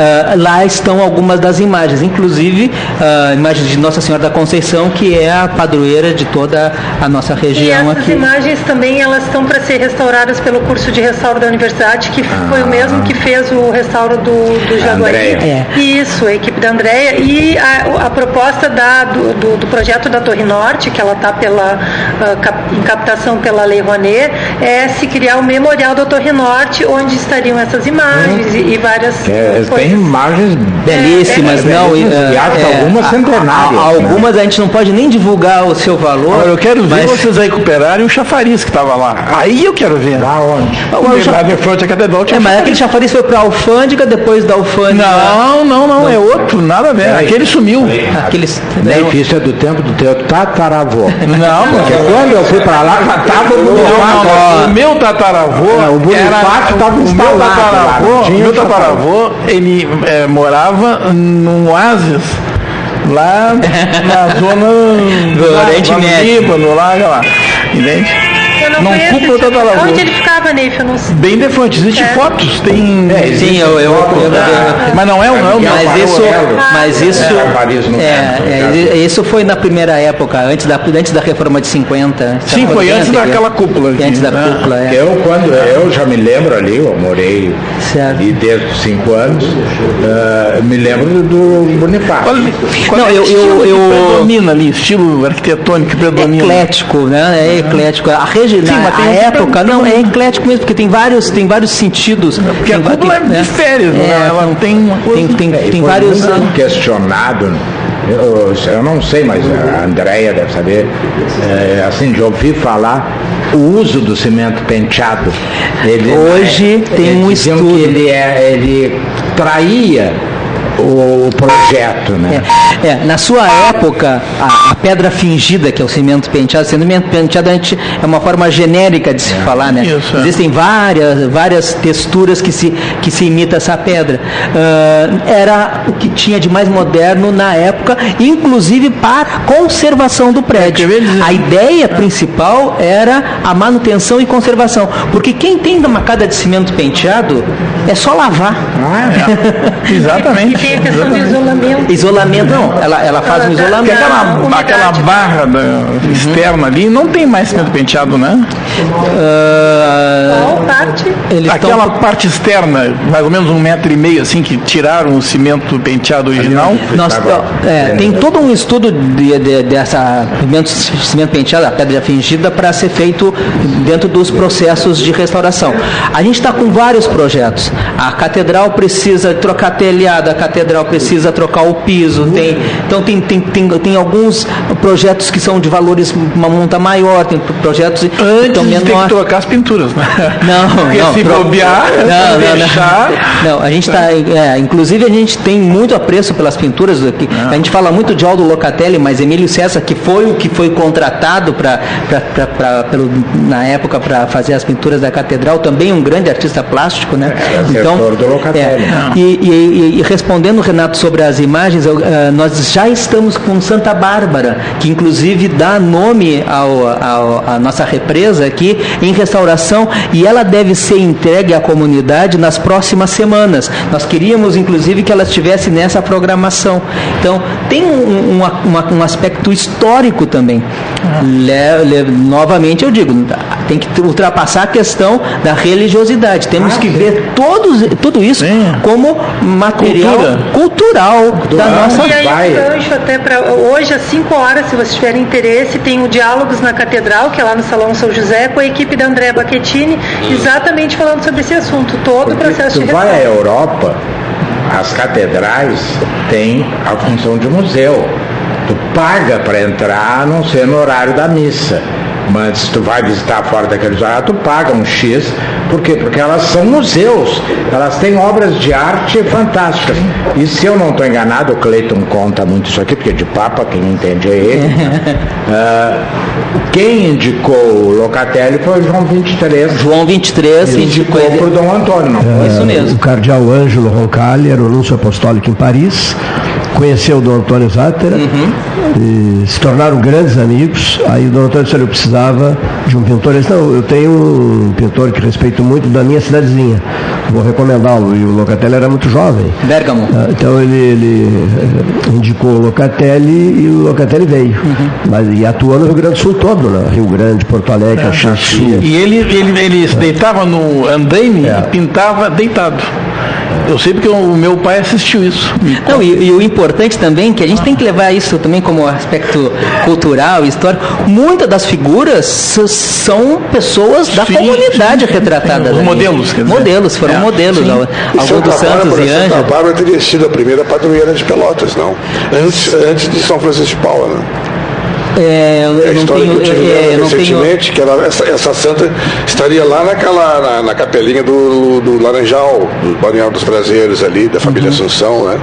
Ah, lá estão algumas das imagens, inclusive ah, imagens de Nossa Senhora da Conceição, que é a padroeira de toda a nossa E região essas aqui. imagens também elas estão para ser restauradas pelo curso de restauro da universidade, que foi o mesmo que fez o restauro do, do Jaguari. É. Isso, a equipe da Andréia. E a, a proposta da, do, do- do projeto da Torre Norte, que ela está pela, ah, cap- em captação pela Lei Rouanet, é se criar o memorial da Torre Norte, onde estariam essas imagens e, e várias É, tem imagens Belíssimas, É, não. belíssimas, e, e acho que algumas centenárias, né? Algumas a gente não pode nem divulgar o seu valor. Agora, eu quero ver mas- vocês recuperarem o chafariz que estava lá. Aí eu quero ver. lá onde? Lá de frente à catedral É, mas aquele chafariz foi para a alfândega, depois da alfândega. Não, não, não, é outro, nada a ver. Aquele sumiu. Aqueles. Neif, isso é do tempo do teu tataravô. Não, Porque não. quando eu fui pra lá, já tava o Não, não, Bonifácio. não. O meu tataravô. É, o Bonifácio tava o meu tataravô, não o meu chafariz. tataravô, ele é, morava num oásis. Lá na zona Do lá, Oriente lá no Médio. Líbano, lá, lá. Entende? Eu não, Não esse- tataravô. Onde ele ficava, Neif? Eu não sei. Bem defante, existe É. fotos, tem. Sim, eu. eu, eu- eu- Mas não é, o- não é o meu. mas isso, mas isso, É, é, é, isso foi na primeira época, antes da, antes da reforma de 50. Sim, foi antes 50, daquela que- cúpula aqui, Antes da né? cúpula, é. Eu, quando eu já me lembro ali, eu morei Certo. ali desde os cinco anos, eh, me lembro do Bonifácio. Não, é eu- estilo eu- que eu- predomina ali, estilo arquitetônico que predomina? eclético, né? É eclético. A regi... Sim, na tem a época, não, é eclético mesmo, porque tem vários, tem vários sentidos. Porque a tem, va- cúpula tem- é de férias, né? ela não tem uma coisa... tem, tem, tem Foi vários. questionado. Eu, eu não sei, mas a Andrea deve saber. é, assim, de ouvir falar o uso do cimento penteado. Ele, Hoje tem eles um estudo. que ele, é, ele traía o, o projeto, né? É, na sua época, a, a pedra fingida, que é o cimento penteado, cimento penteado a gente, é uma forma genérica de se falar, né? Isso, é. Existem várias, várias texturas que se, que se imita essa pedra. Ah, era o que tinha de mais moderno na época, inclusive para conservação do prédio. É. A ideia principal era a manutenção e conservação, porque quem tem uma cada de cimento penteado é só lavar. É. Exatamente. Tem a questão do isolamento. Isolamento, não, ela, ela faz um isolamento. aquela, aquela barra da- externa ali não tem mais cimento penteado, né? Ah, Qual parte? eles Aquela tão- parte externa, mais ou menos um metro e meio, assim, que tiraram o cimento penteado original. Nós, é, tem todo um estudo de, de- dessa cimento, cimento penteado, a pedra fingida, para ser feito dentro dos processos de restauração. A gente está com vários projetos. A catedral precisa trocar telhado, a catedral precisa trocar o piso. Tem, então tem, tem, tem, tem alguns projetos que são de valores uma monta maior, tem projetos que Antes estão de ter que trocar as pinturas, né? Não, Porque não, se bobear, não, não, deixar... não. Não, a gente está, inclusive a gente tem muito apreço pelas pinturas. que- A gente fala muito de Aldo Locatelli, mas Emílio César, que foi o que foi contratado para na época para fazer as pinturas da catedral, também um grande artista plástico, né? assessor do Locatelli. é, e, e- e- e respondendo, Renato, sobre as imagens, eh, nós já estamos com Santa Bárbara, que inclusive dá nome ao, ao- à nossa represa aqui em restauração e ela deve ser entregue à comunidade nas próximas semanas. Nós queríamos, inclusive, que ela estivesse nessa programação. Então, tem um, uma- uma- um aspecto histórico também. Le- le- novamente, eu digo, tem que ultrapassar a questão da religiosidade. Temos que ver todos, tudo isso Sim. como material Cultura. cultural da nossa E aí um gancho até para hoje às 5 horas, se vocês tiverem interesse, tem o Diálogos na Catedral, que é lá no Salão São José, com a equipe da Andréa Baquetini, exatamente falando sobre esse assunto, todo o processo tu de vai à. Europa, as catedrais têm a função de museu. Tu paga para entrar, a não ser no horário da missa. Mas se tu vai visitar fora daqueles horários, tu paga um X. Por quê? Porque elas são museus. Elas têm obras de arte fantásticas. E se eu não estou enganado, o Cleiton conta muito isso aqui, porque de Papa, quem entende é ele. Ah, quem indicou o Locatelli foi o João 23. João 23 indicou Indicou ele. para o Dom Antônio, não foi? Isso mesmo. O cardeal Ângelo Roncalli era o anúncio apostólico em Paris, conheceu o Dom Antônio Zattera, e se tornaram grandes amigos. Aí o Dom Antônio disse, "Olha, eu precisava de um pintor. Ele disse, não, eu tenho um pintor que respeito muito da minha cidadezinha, vou recomendá-lo. E o Locatelli era muito jovem. Bergamo. Ah, Então ele, ele, eh, indicou o Locatelli e o Locatelli veio. Mas, e atuou no Rio Grande do Sul todo, né? Rio Grande, Porto Alegre, Caxias Sul. E ele, ele, ele se deitava no andaime e pintava deitado. Eu sei porque o meu pai assistiu isso. Não, e, e o importante também, que a gente tem que levar isso também como aspecto cultural, histórico, muitas das figuras são pessoas da Sim, comunidade sim. retratadas. Os modelos, quer dizer. Modelos, foram É, modelos. E Santa dos Santos e Santa Ângelo. Bárbara teria sido a primeira padroeira de Pelotas, não? Antes, antes de São Francisco de Paula, né? É, É a eu história tenho. que eu tive é, eu não tenho recentemente, que ela, essa, essa santa estaria lá naquela, na, na capelinha do, do Laranjal, do Balneário dos Prazeres ali, da família Assunção, né?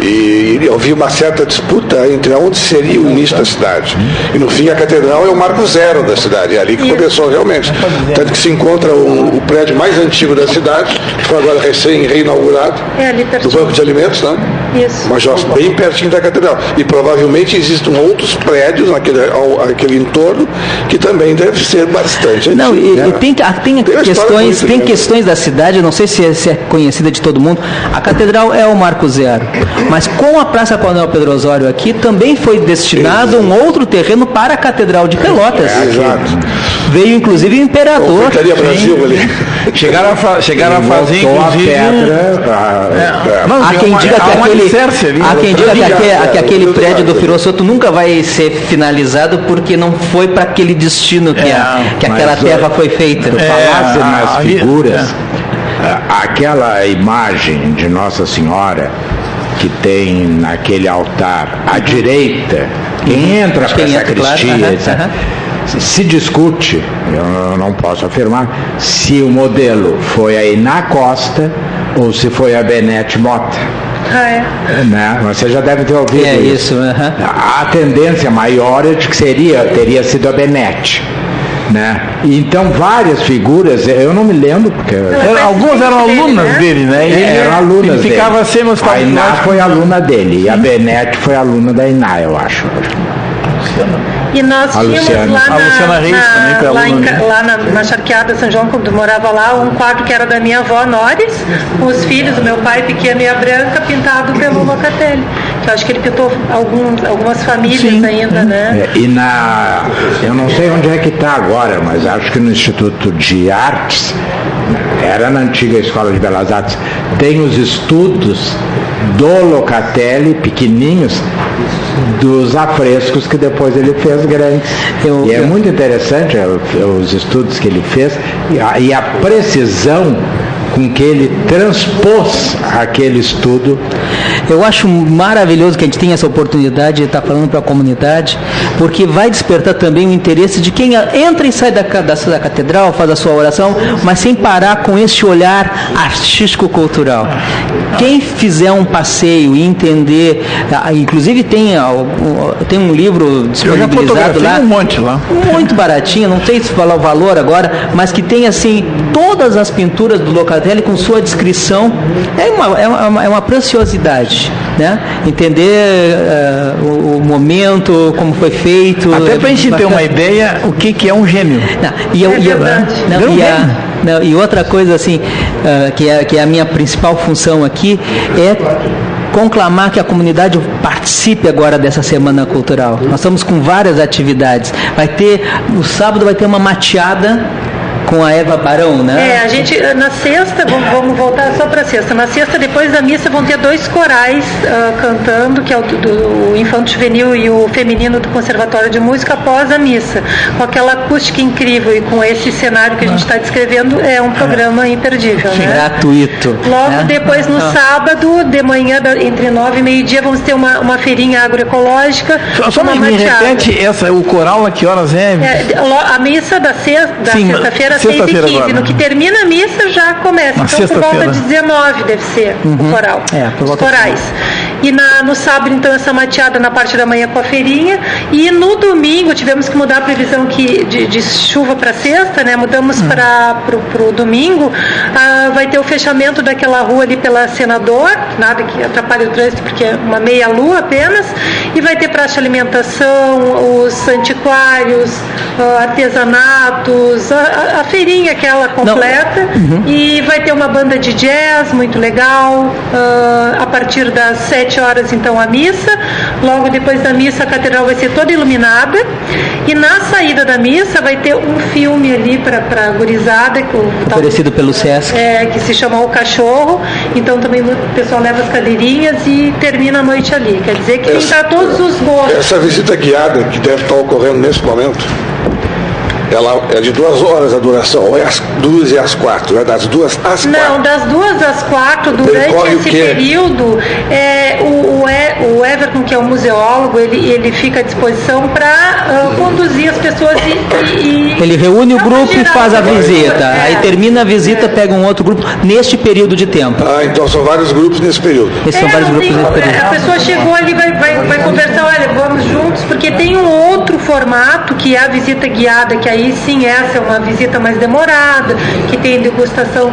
E, e havia uma certa disputa entre onde seria o início da cidade. E no fim a catedral é o marco zero da cidade, é ali que começou realmente. Tanto que se encontra o, o prédio mais antigo da cidade, que foi agora recém-reinaugurado, É do. Banco de Alimentos, né? Isso. Mas já bem pertinho da catedral. E provavelmente existem outros prédios naquele ao, aquele entorno que também deve ser bastante Não, antigo, e, né? e tem, ah, tem Tem história questões, tem questões da cidade, não sei se é, se é conhecida de todo mundo. A catedral é o Marco Zero. Mas com a Praça Coronel Pedro Osório aqui, também foi destinado um outro terreno para a Catedral de Pelotas. É, exato. Veio inclusive o imperador. Ficaria Brasil ali. Chegaram a, fa chegaram a fazer, Botou a inclusive. pedra. a- É. Há tem quem uma- diga que um aquele, alicerce ali. há quem diga que, Obrigado, aque- que aquele prédio do Filosofo nunca vai ser finalizado porque não foi para aquele destino que, a- É, que aquela mas, terra foi feita. É, falasse a- nas a figuras, a- aquela imagem de Nossa Senhora que tem naquele altar à direita, quem entra para a claro, sacristia, aham, etc., se discute, eu não posso afirmar, se o modelo foi a Iná Costa ou se foi a Benete Mota. Ah, é. Né? Você já deve ter ouvido É isso, aham. a tendência maior é de que seria, teria sido a Benete. Né? Então várias figuras, eu não me lembro, porque Era- algumas eram alunas dele, né? E ele, É, eram alunas ele ficava dele. sempre nos A Iná foi aluna dele e a Benete foi aluna da Iná, eu acho. E nós A tínhamos Luciana. lá, A na, Luciana Reis na- também lá, em né? lá na, na Charqueada São João, quando morava lá, um quadro que era da minha avó Nores, com os filhos, o meu pai pequeno e a branca, pintado pelo Locatelli. Que eu acho que ele pintou alguns, algumas famílias ainda, né? É, E na. Eu não sei onde é que está agora, mas acho que no Instituto de Artes, era na antiga Escola de Belas Artes, tem os estudos do Locatelli, pequenininhos, dos afrescos que depois ele fez grandes. Eu- e é eu- muito interessante é, os estudos que ele fez e a, e a precisão com que ele transpôs aquele estudo Eu acho maravilhoso que a gente tenha essa oportunidade de estar falando para a comunidade, porque vai despertar também o interesse de quem entra e sai da, da, da catedral, faz a sua oração, mas sem parar com esse olhar artístico-cultural. Quem fizer um passeio e entender, ah, inclusive tem, ah, tem um livro disponibilizado lá, um monte lá. muito baratinho, não sei se falar o valor agora, mas que tem assim todas as pinturas do Locatelli com sua descrição. É uma, é uma, é uma preciosidade, né? Entender eh, o, o momento, como foi feito. Até é pra gente ter uma ideia o que, que é um gênio. Não, e, eu, É eu- verdade. não, Não e a- mesmo. não, e outra coisa assim, ah, que, é, que é a minha principal função aqui, é conclamar que a comunidade participe agora dessa semana cultural. Nós estamos com várias atividades. Vai ter, no sábado vai ter uma mateada com a Eva Barão, né? É, a gente, na sexta, vamos, vamos voltar só para sexta. Na sexta, depois da missa, vão ter dois corais ah, cantando, que é o do, do Infanto Juvenil e o Feminino do Conservatório de Música, após a missa. Com aquela acústica incrível e com esse cenário que a gente está descrevendo, é um programa imperdível, né? Gratuito. Logo né? depois, no Ah. sábado, de manhã, entre nove e meio-dia, vamos ter uma, uma feirinha agroecológica. Só, só uma me, me mateada. repete essa, o coral a que horas é? É, a missa da, sexta-feira, 6 e sexta-feira 15 agora, No que termina a missa já começa. Na então por volta de 19 deve ser o coral. É, por os volta de corais. E na- no sábado, então, essa mateada na parte da manhã com a feirinha. E no domingo tivemos que mudar a previsão que, de, de chuva para sexta, né? Mudamos para o domingo. Ah, vai ter o fechamento daquela rua ali pela Senador, nada que atrapalhe o trânsito, porque é uma meia-lua apenas. E vai ter praça de alimentação, os antiquários, ah, artesanatos, a, a- feirinha aquela completa. E vai ter uma banda de jazz muito legal. ah, a partir das 7 horas, então, a missa. Logo depois da missa, a catedral vai ser toda iluminada. E na saída da missa vai ter um filme ali para a gurizada. Oferecido pelo Sesc. é, que se chama O Cachorro. Então também o pessoal leva as cadeirinhas e termina a noite ali. Quer dizer que tem para todos os gostos. Essa visita guiada que deve estar ocorrendo nesse momento, ela é de duas horas a duração, ou é às duas e às quatro, é das duas às Não, quatro. das duas às quatro, durante esse período, é, o, o, o Everton, que é o museólogo, ele, ele fica à disposição para conduzir as pessoas e. e- Ele reúne o grupo e faz a visita. É. Aí termina a visita, pega um outro grupo neste período de tempo. Ah, então são vários grupos nesse período. Esses são É, vários não grupos tem- nesse período. A pessoa chegou ali, vai, vai, vai conversar, olha, vamos juntos, porque tem um outro formato, que é a visita guiada, que aí sim essa é uma visita mais demorada, que tem degustação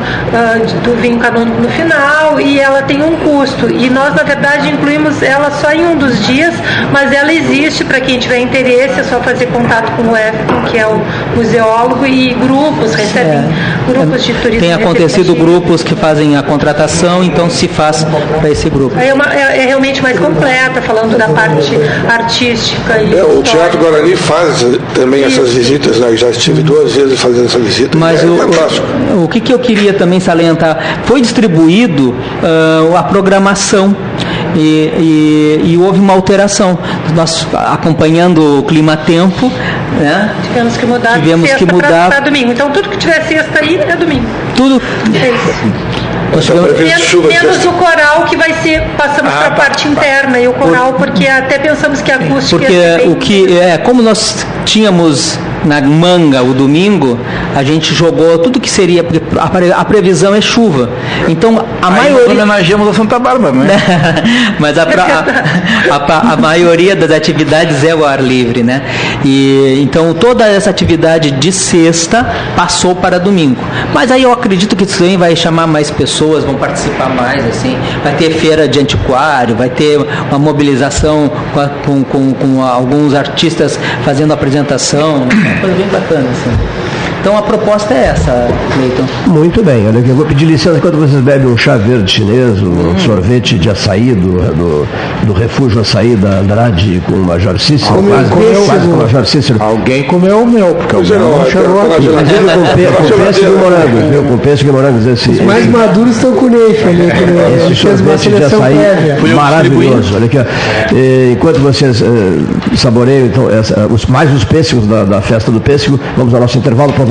de- do vinho canônico no final, e ela tem um custo. E nós, na verdade, incluímos ela só em um dos dias, mas ela existe para quem tiver interesse, é só fazer contato com o Everton, que é o museólogo, e grupos, recebem grupos de turismo. Tem acontecido grupos que fazem a contratação, então se faz para esse grupo. É, uma- é- é realmente mais completa, falando da parte artística e É, o. Teatro Guarani Guarani faz também essas visitas, né? Já estive duas vezes fazendo essa visita. Mas é o, fantástico. o, que, que eu queria também salientar? Foi distribuído ah, a programação. E, e- e houve uma alteração. Nós acompanhando o clima-tempo, né? Tivemos que mudar Tivemos que mudar. para domingo. Então tudo que tiver sexta aí é domingo. Tudo. É isso. Nós tivemos- Menos, menos o coral que vai ser, passamos Ah, para a tá, parte interna e o coral, porque até pensamos que a acústica Porque ia ser bem o que é, como nós tínhamos na manga o domingo, a gente jogou tudo que seria porque a, pre- a previsão é chuva. Então a Aí nós maioria homenageamos a Santa Bárbara, né? Mas a, a, a- a maioria das atividades é o ar livre, né? E então toda essa atividade de sexta passou para domingo. Mas aí eu acredito que isso também vai chamar mais pessoas, vão participar mais, assim. Vai ter feira de antiquário, vai ter uma mobilização com, com, com- com alguns artistas fazendo apresentação, uma coisa bem bacana, assim. Então a proposta é essa, Cleiton. Muito bem, olha aqui, eu vou pedir licença quando vocês bebem um chá verde chinês, um sorvete de açaí do, do, do refúgio açaí da Andrade com o Major Cícero, Alguém quase, comeu, quase com o Major Cícero. Alguém comeu o meu, porque o é, meu não chegou aqui. Inclusive com, com pêssego e morango, viu? Com pêssego e morango. Esse, Os mais maduros estão com o Neif ali, que ele esse sorvete de açaí prévia. maravilhoso. Olha aqui, ó. Eh, enquanto vocês eh, saboreiam então, essa- os, mais os pêssegos da, da festa do pêssego, vamos ao nosso intervalo para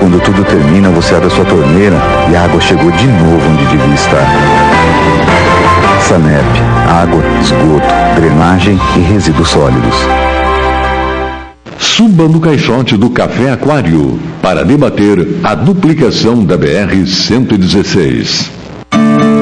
Quando tudo termina, você abre a sua torneira e a água chegou de novo onde devia estar. Sanep, água, esgoto, drenagem e resíduos sólidos. Suba no caixote do Café Aquário para debater a duplicação da BR-116.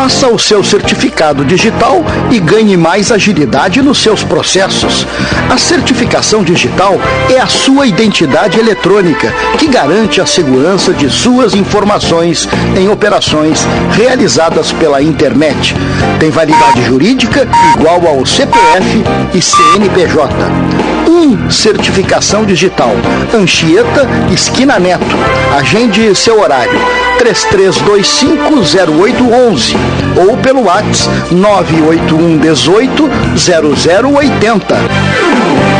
Faça o seu certificado digital e ganhe mais agilidade nos seus processos. A certificação digital é a sua identidade eletrônica que garante a segurança de suas informações em operações realizadas pela internet. Tem validade jurídica igual ao CPF e CNPJ. Um certificação digital. Anchieta, esquina Neto. Agende seu horário. 33250811 ou pelo WhatsApp 981 18 0080.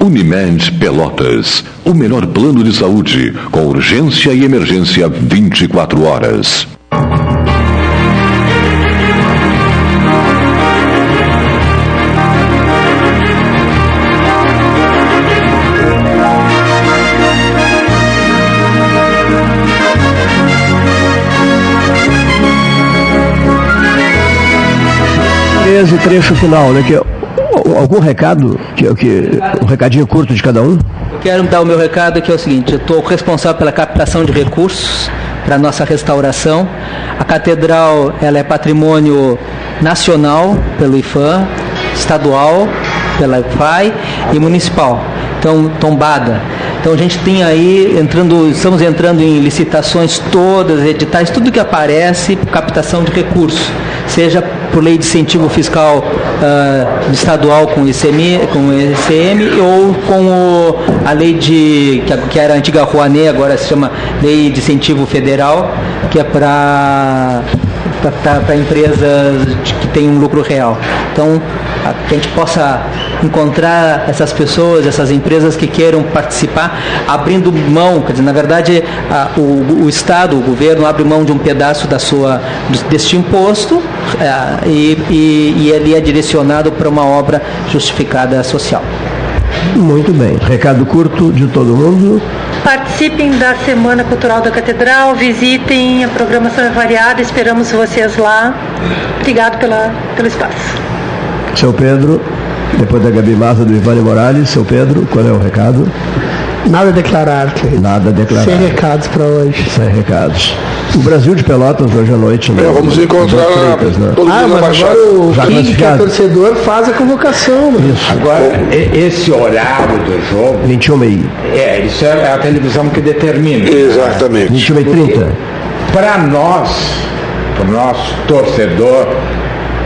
Unimed Pelotas, o melhor plano de saúde, com urgência e emergência 24 horas. Esse trecho final, né? Que algum recado, que, que, um recadinho curto de cada um? Eu quero dar o meu recado que é o seguinte, eu estou responsável pela captação de recursos para a nossa restauração. A catedral ela é patrimônio nacional pelo IFAM, estadual pela IFAI e municipal. Então, tombada. Então a gente tem aí entrando, estamos entrando em licitações todas, editais, tudo que aparece, captação de recursos, seja por lei de incentivo fiscal uh, estadual com ICM, com ICM ou com o, a lei de que, que era a antiga Rouanet, agora se chama lei de incentivo federal, que é para para empresas que têm um lucro real. Então, que a gente possa encontrar essas pessoas, essas empresas que queiram participar, abrindo mão, quer dizer, na verdade, a, o, o, Estado, o governo abre mão de um pedaço da sua, deste imposto é, e, e, e ele é direcionado para uma obra justificada social. Muito bem. Recado curto de todo mundo. Participem da Semana Cultural da Catedral, visitem, a programação é variada, esperamos vocês lá. Obrigado pela, pelo espaço. Seu Pedro, depois da Gabi Maza do Ivane Morales, seu Pedro, qual é o recado? Nada a declarar, Cleiton. Nada a declarar. Sem recados para hoje. Sem recados. O Brasil de Pelotas hoje à noite. Né? É, vamos encontrar Freitas, né? todo ah, mas agora o Já que é torcedor faz a convocação. Né? Isso. Agora, esse horário do jogo... 21 e... É, isso é a televisão que determina. Exatamente. 21 e 30. Para nós, para o nosso torcedor,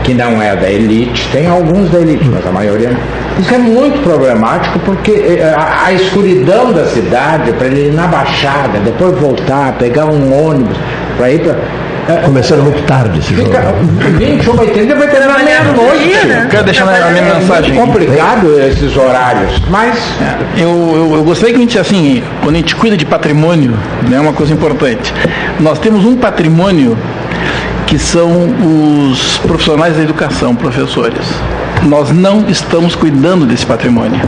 que não é da elite, tem alguns da elite, mas a maioria não. Isso é muito problemático porque eh, a, a escuridão da cidade, para ele ir na Baixada, depois voltar, pegar um ônibus, para ir para. É, Começando muito tarde esse jogo. 21 e 30 vai terminar meia-noite. Né? Quero deixar a minha mensagem. É complicado esses horários, mas. É, eu, eu, eu gostaria que a gente, assim, quando a gente cuida de patrimônio, é né, uma coisa importante. Nós temos um patrimônio que são os profissionais da educação, professores. Nós não estamos cuidando desse patrimônio.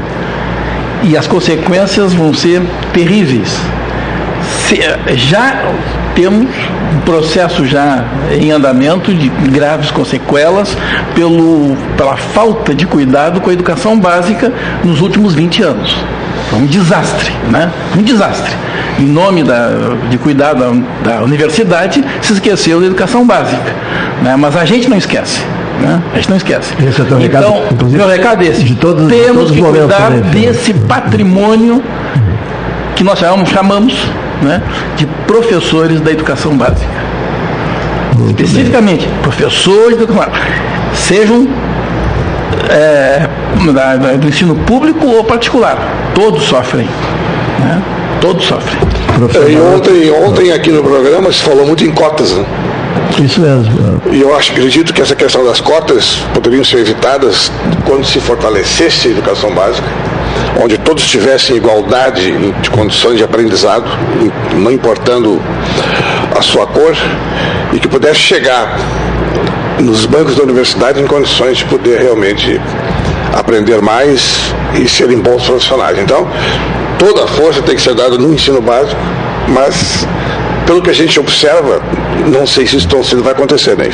E as consequências vão ser terríveis. Se, já temos um processo já em andamento de graves consequelas pelo, pela falta de cuidado com a educação básica nos últimos 20 anos. Um desastre, né? Um desastre em nome da, de cuidar da, da universidade, se esqueceu da educação básica. Né? Mas a gente não esquece. Né? A gente não esquece. Esse é o então, recado, meu recado é esse. De todos, Temos de todos que cuidar né? desse patrimônio que nós chamamos, chamamos né, de professores da educação básica. especificamente bem. professores do sejam é, da, da, do ensino público ou particular. Todos sofrem. Né? Todos sofrem. É, e ontem, ontem aqui no programa se falou muito em cotas. Né? Isso mesmo. E eu acho, acredito que essa questão das cotas poderiam ser evitadas quando se fortalecesse a educação básica, onde todos tivessem igualdade de condições de aprendizado, não importando a sua cor, e que pudesse chegar nos bancos da universidade em condições de poder realmente aprender mais e serem bons profissionais. Então, toda a força tem que ser dada no ensino básico, mas pelo que a gente observa, não sei se isso tão cedo vai acontecer, né?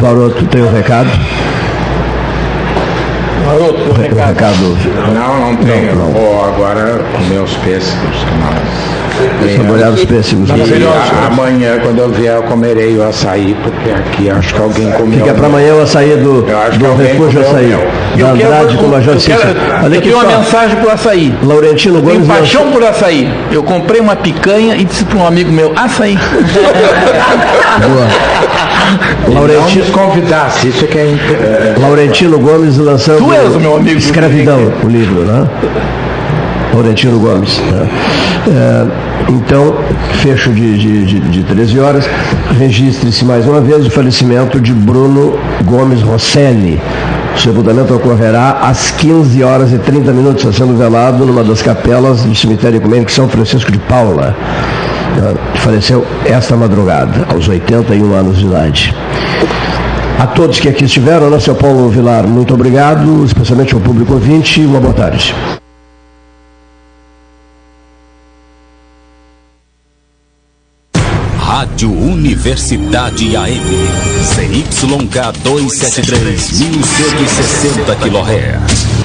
Baroto, tem um recado? Baroto, um recado. recado. Não, não tenho. Não, não. Vou agora comer os pêssegos que nós Saborear os pêssegos. Amanhã, quando eu vier, eu comerei o açaí, porque aqui acho que alguém comeu. Fica para amanhã o açaí do, do refúgio açaí. Da Andrade com o Major Cícero. Eu tenho uma mensagem para o açaí. Laurentino Gomes. Tenho paixão por açaí. Eu comprei uma picanha e disse para um amigo meu, açaí. Boa. Laurentino convidasse, isso que é. Laurentino Gomes lançando. Tu és o meu amigo. Escravidão, o livro, né? Laurentino Gomes. Né? É, então, fecho de, de, de, de 13 horas, registre-se mais uma vez o falecimento de Bruno Gomes Rosselli. O sepultamento ocorrerá às 15 horas e 30 minutos, sendo velado numa das capelas do cemitério ecumênico São Francisco de Paula. É, faleceu esta madrugada, aos 81 anos de idade. A todos que aqui estiveram, né, seu Paulo Vilar, muito obrigado, especialmente ao público ouvinte, uma boa tarde. Rádio Universidade AM. CYK 273, 1160 kHz.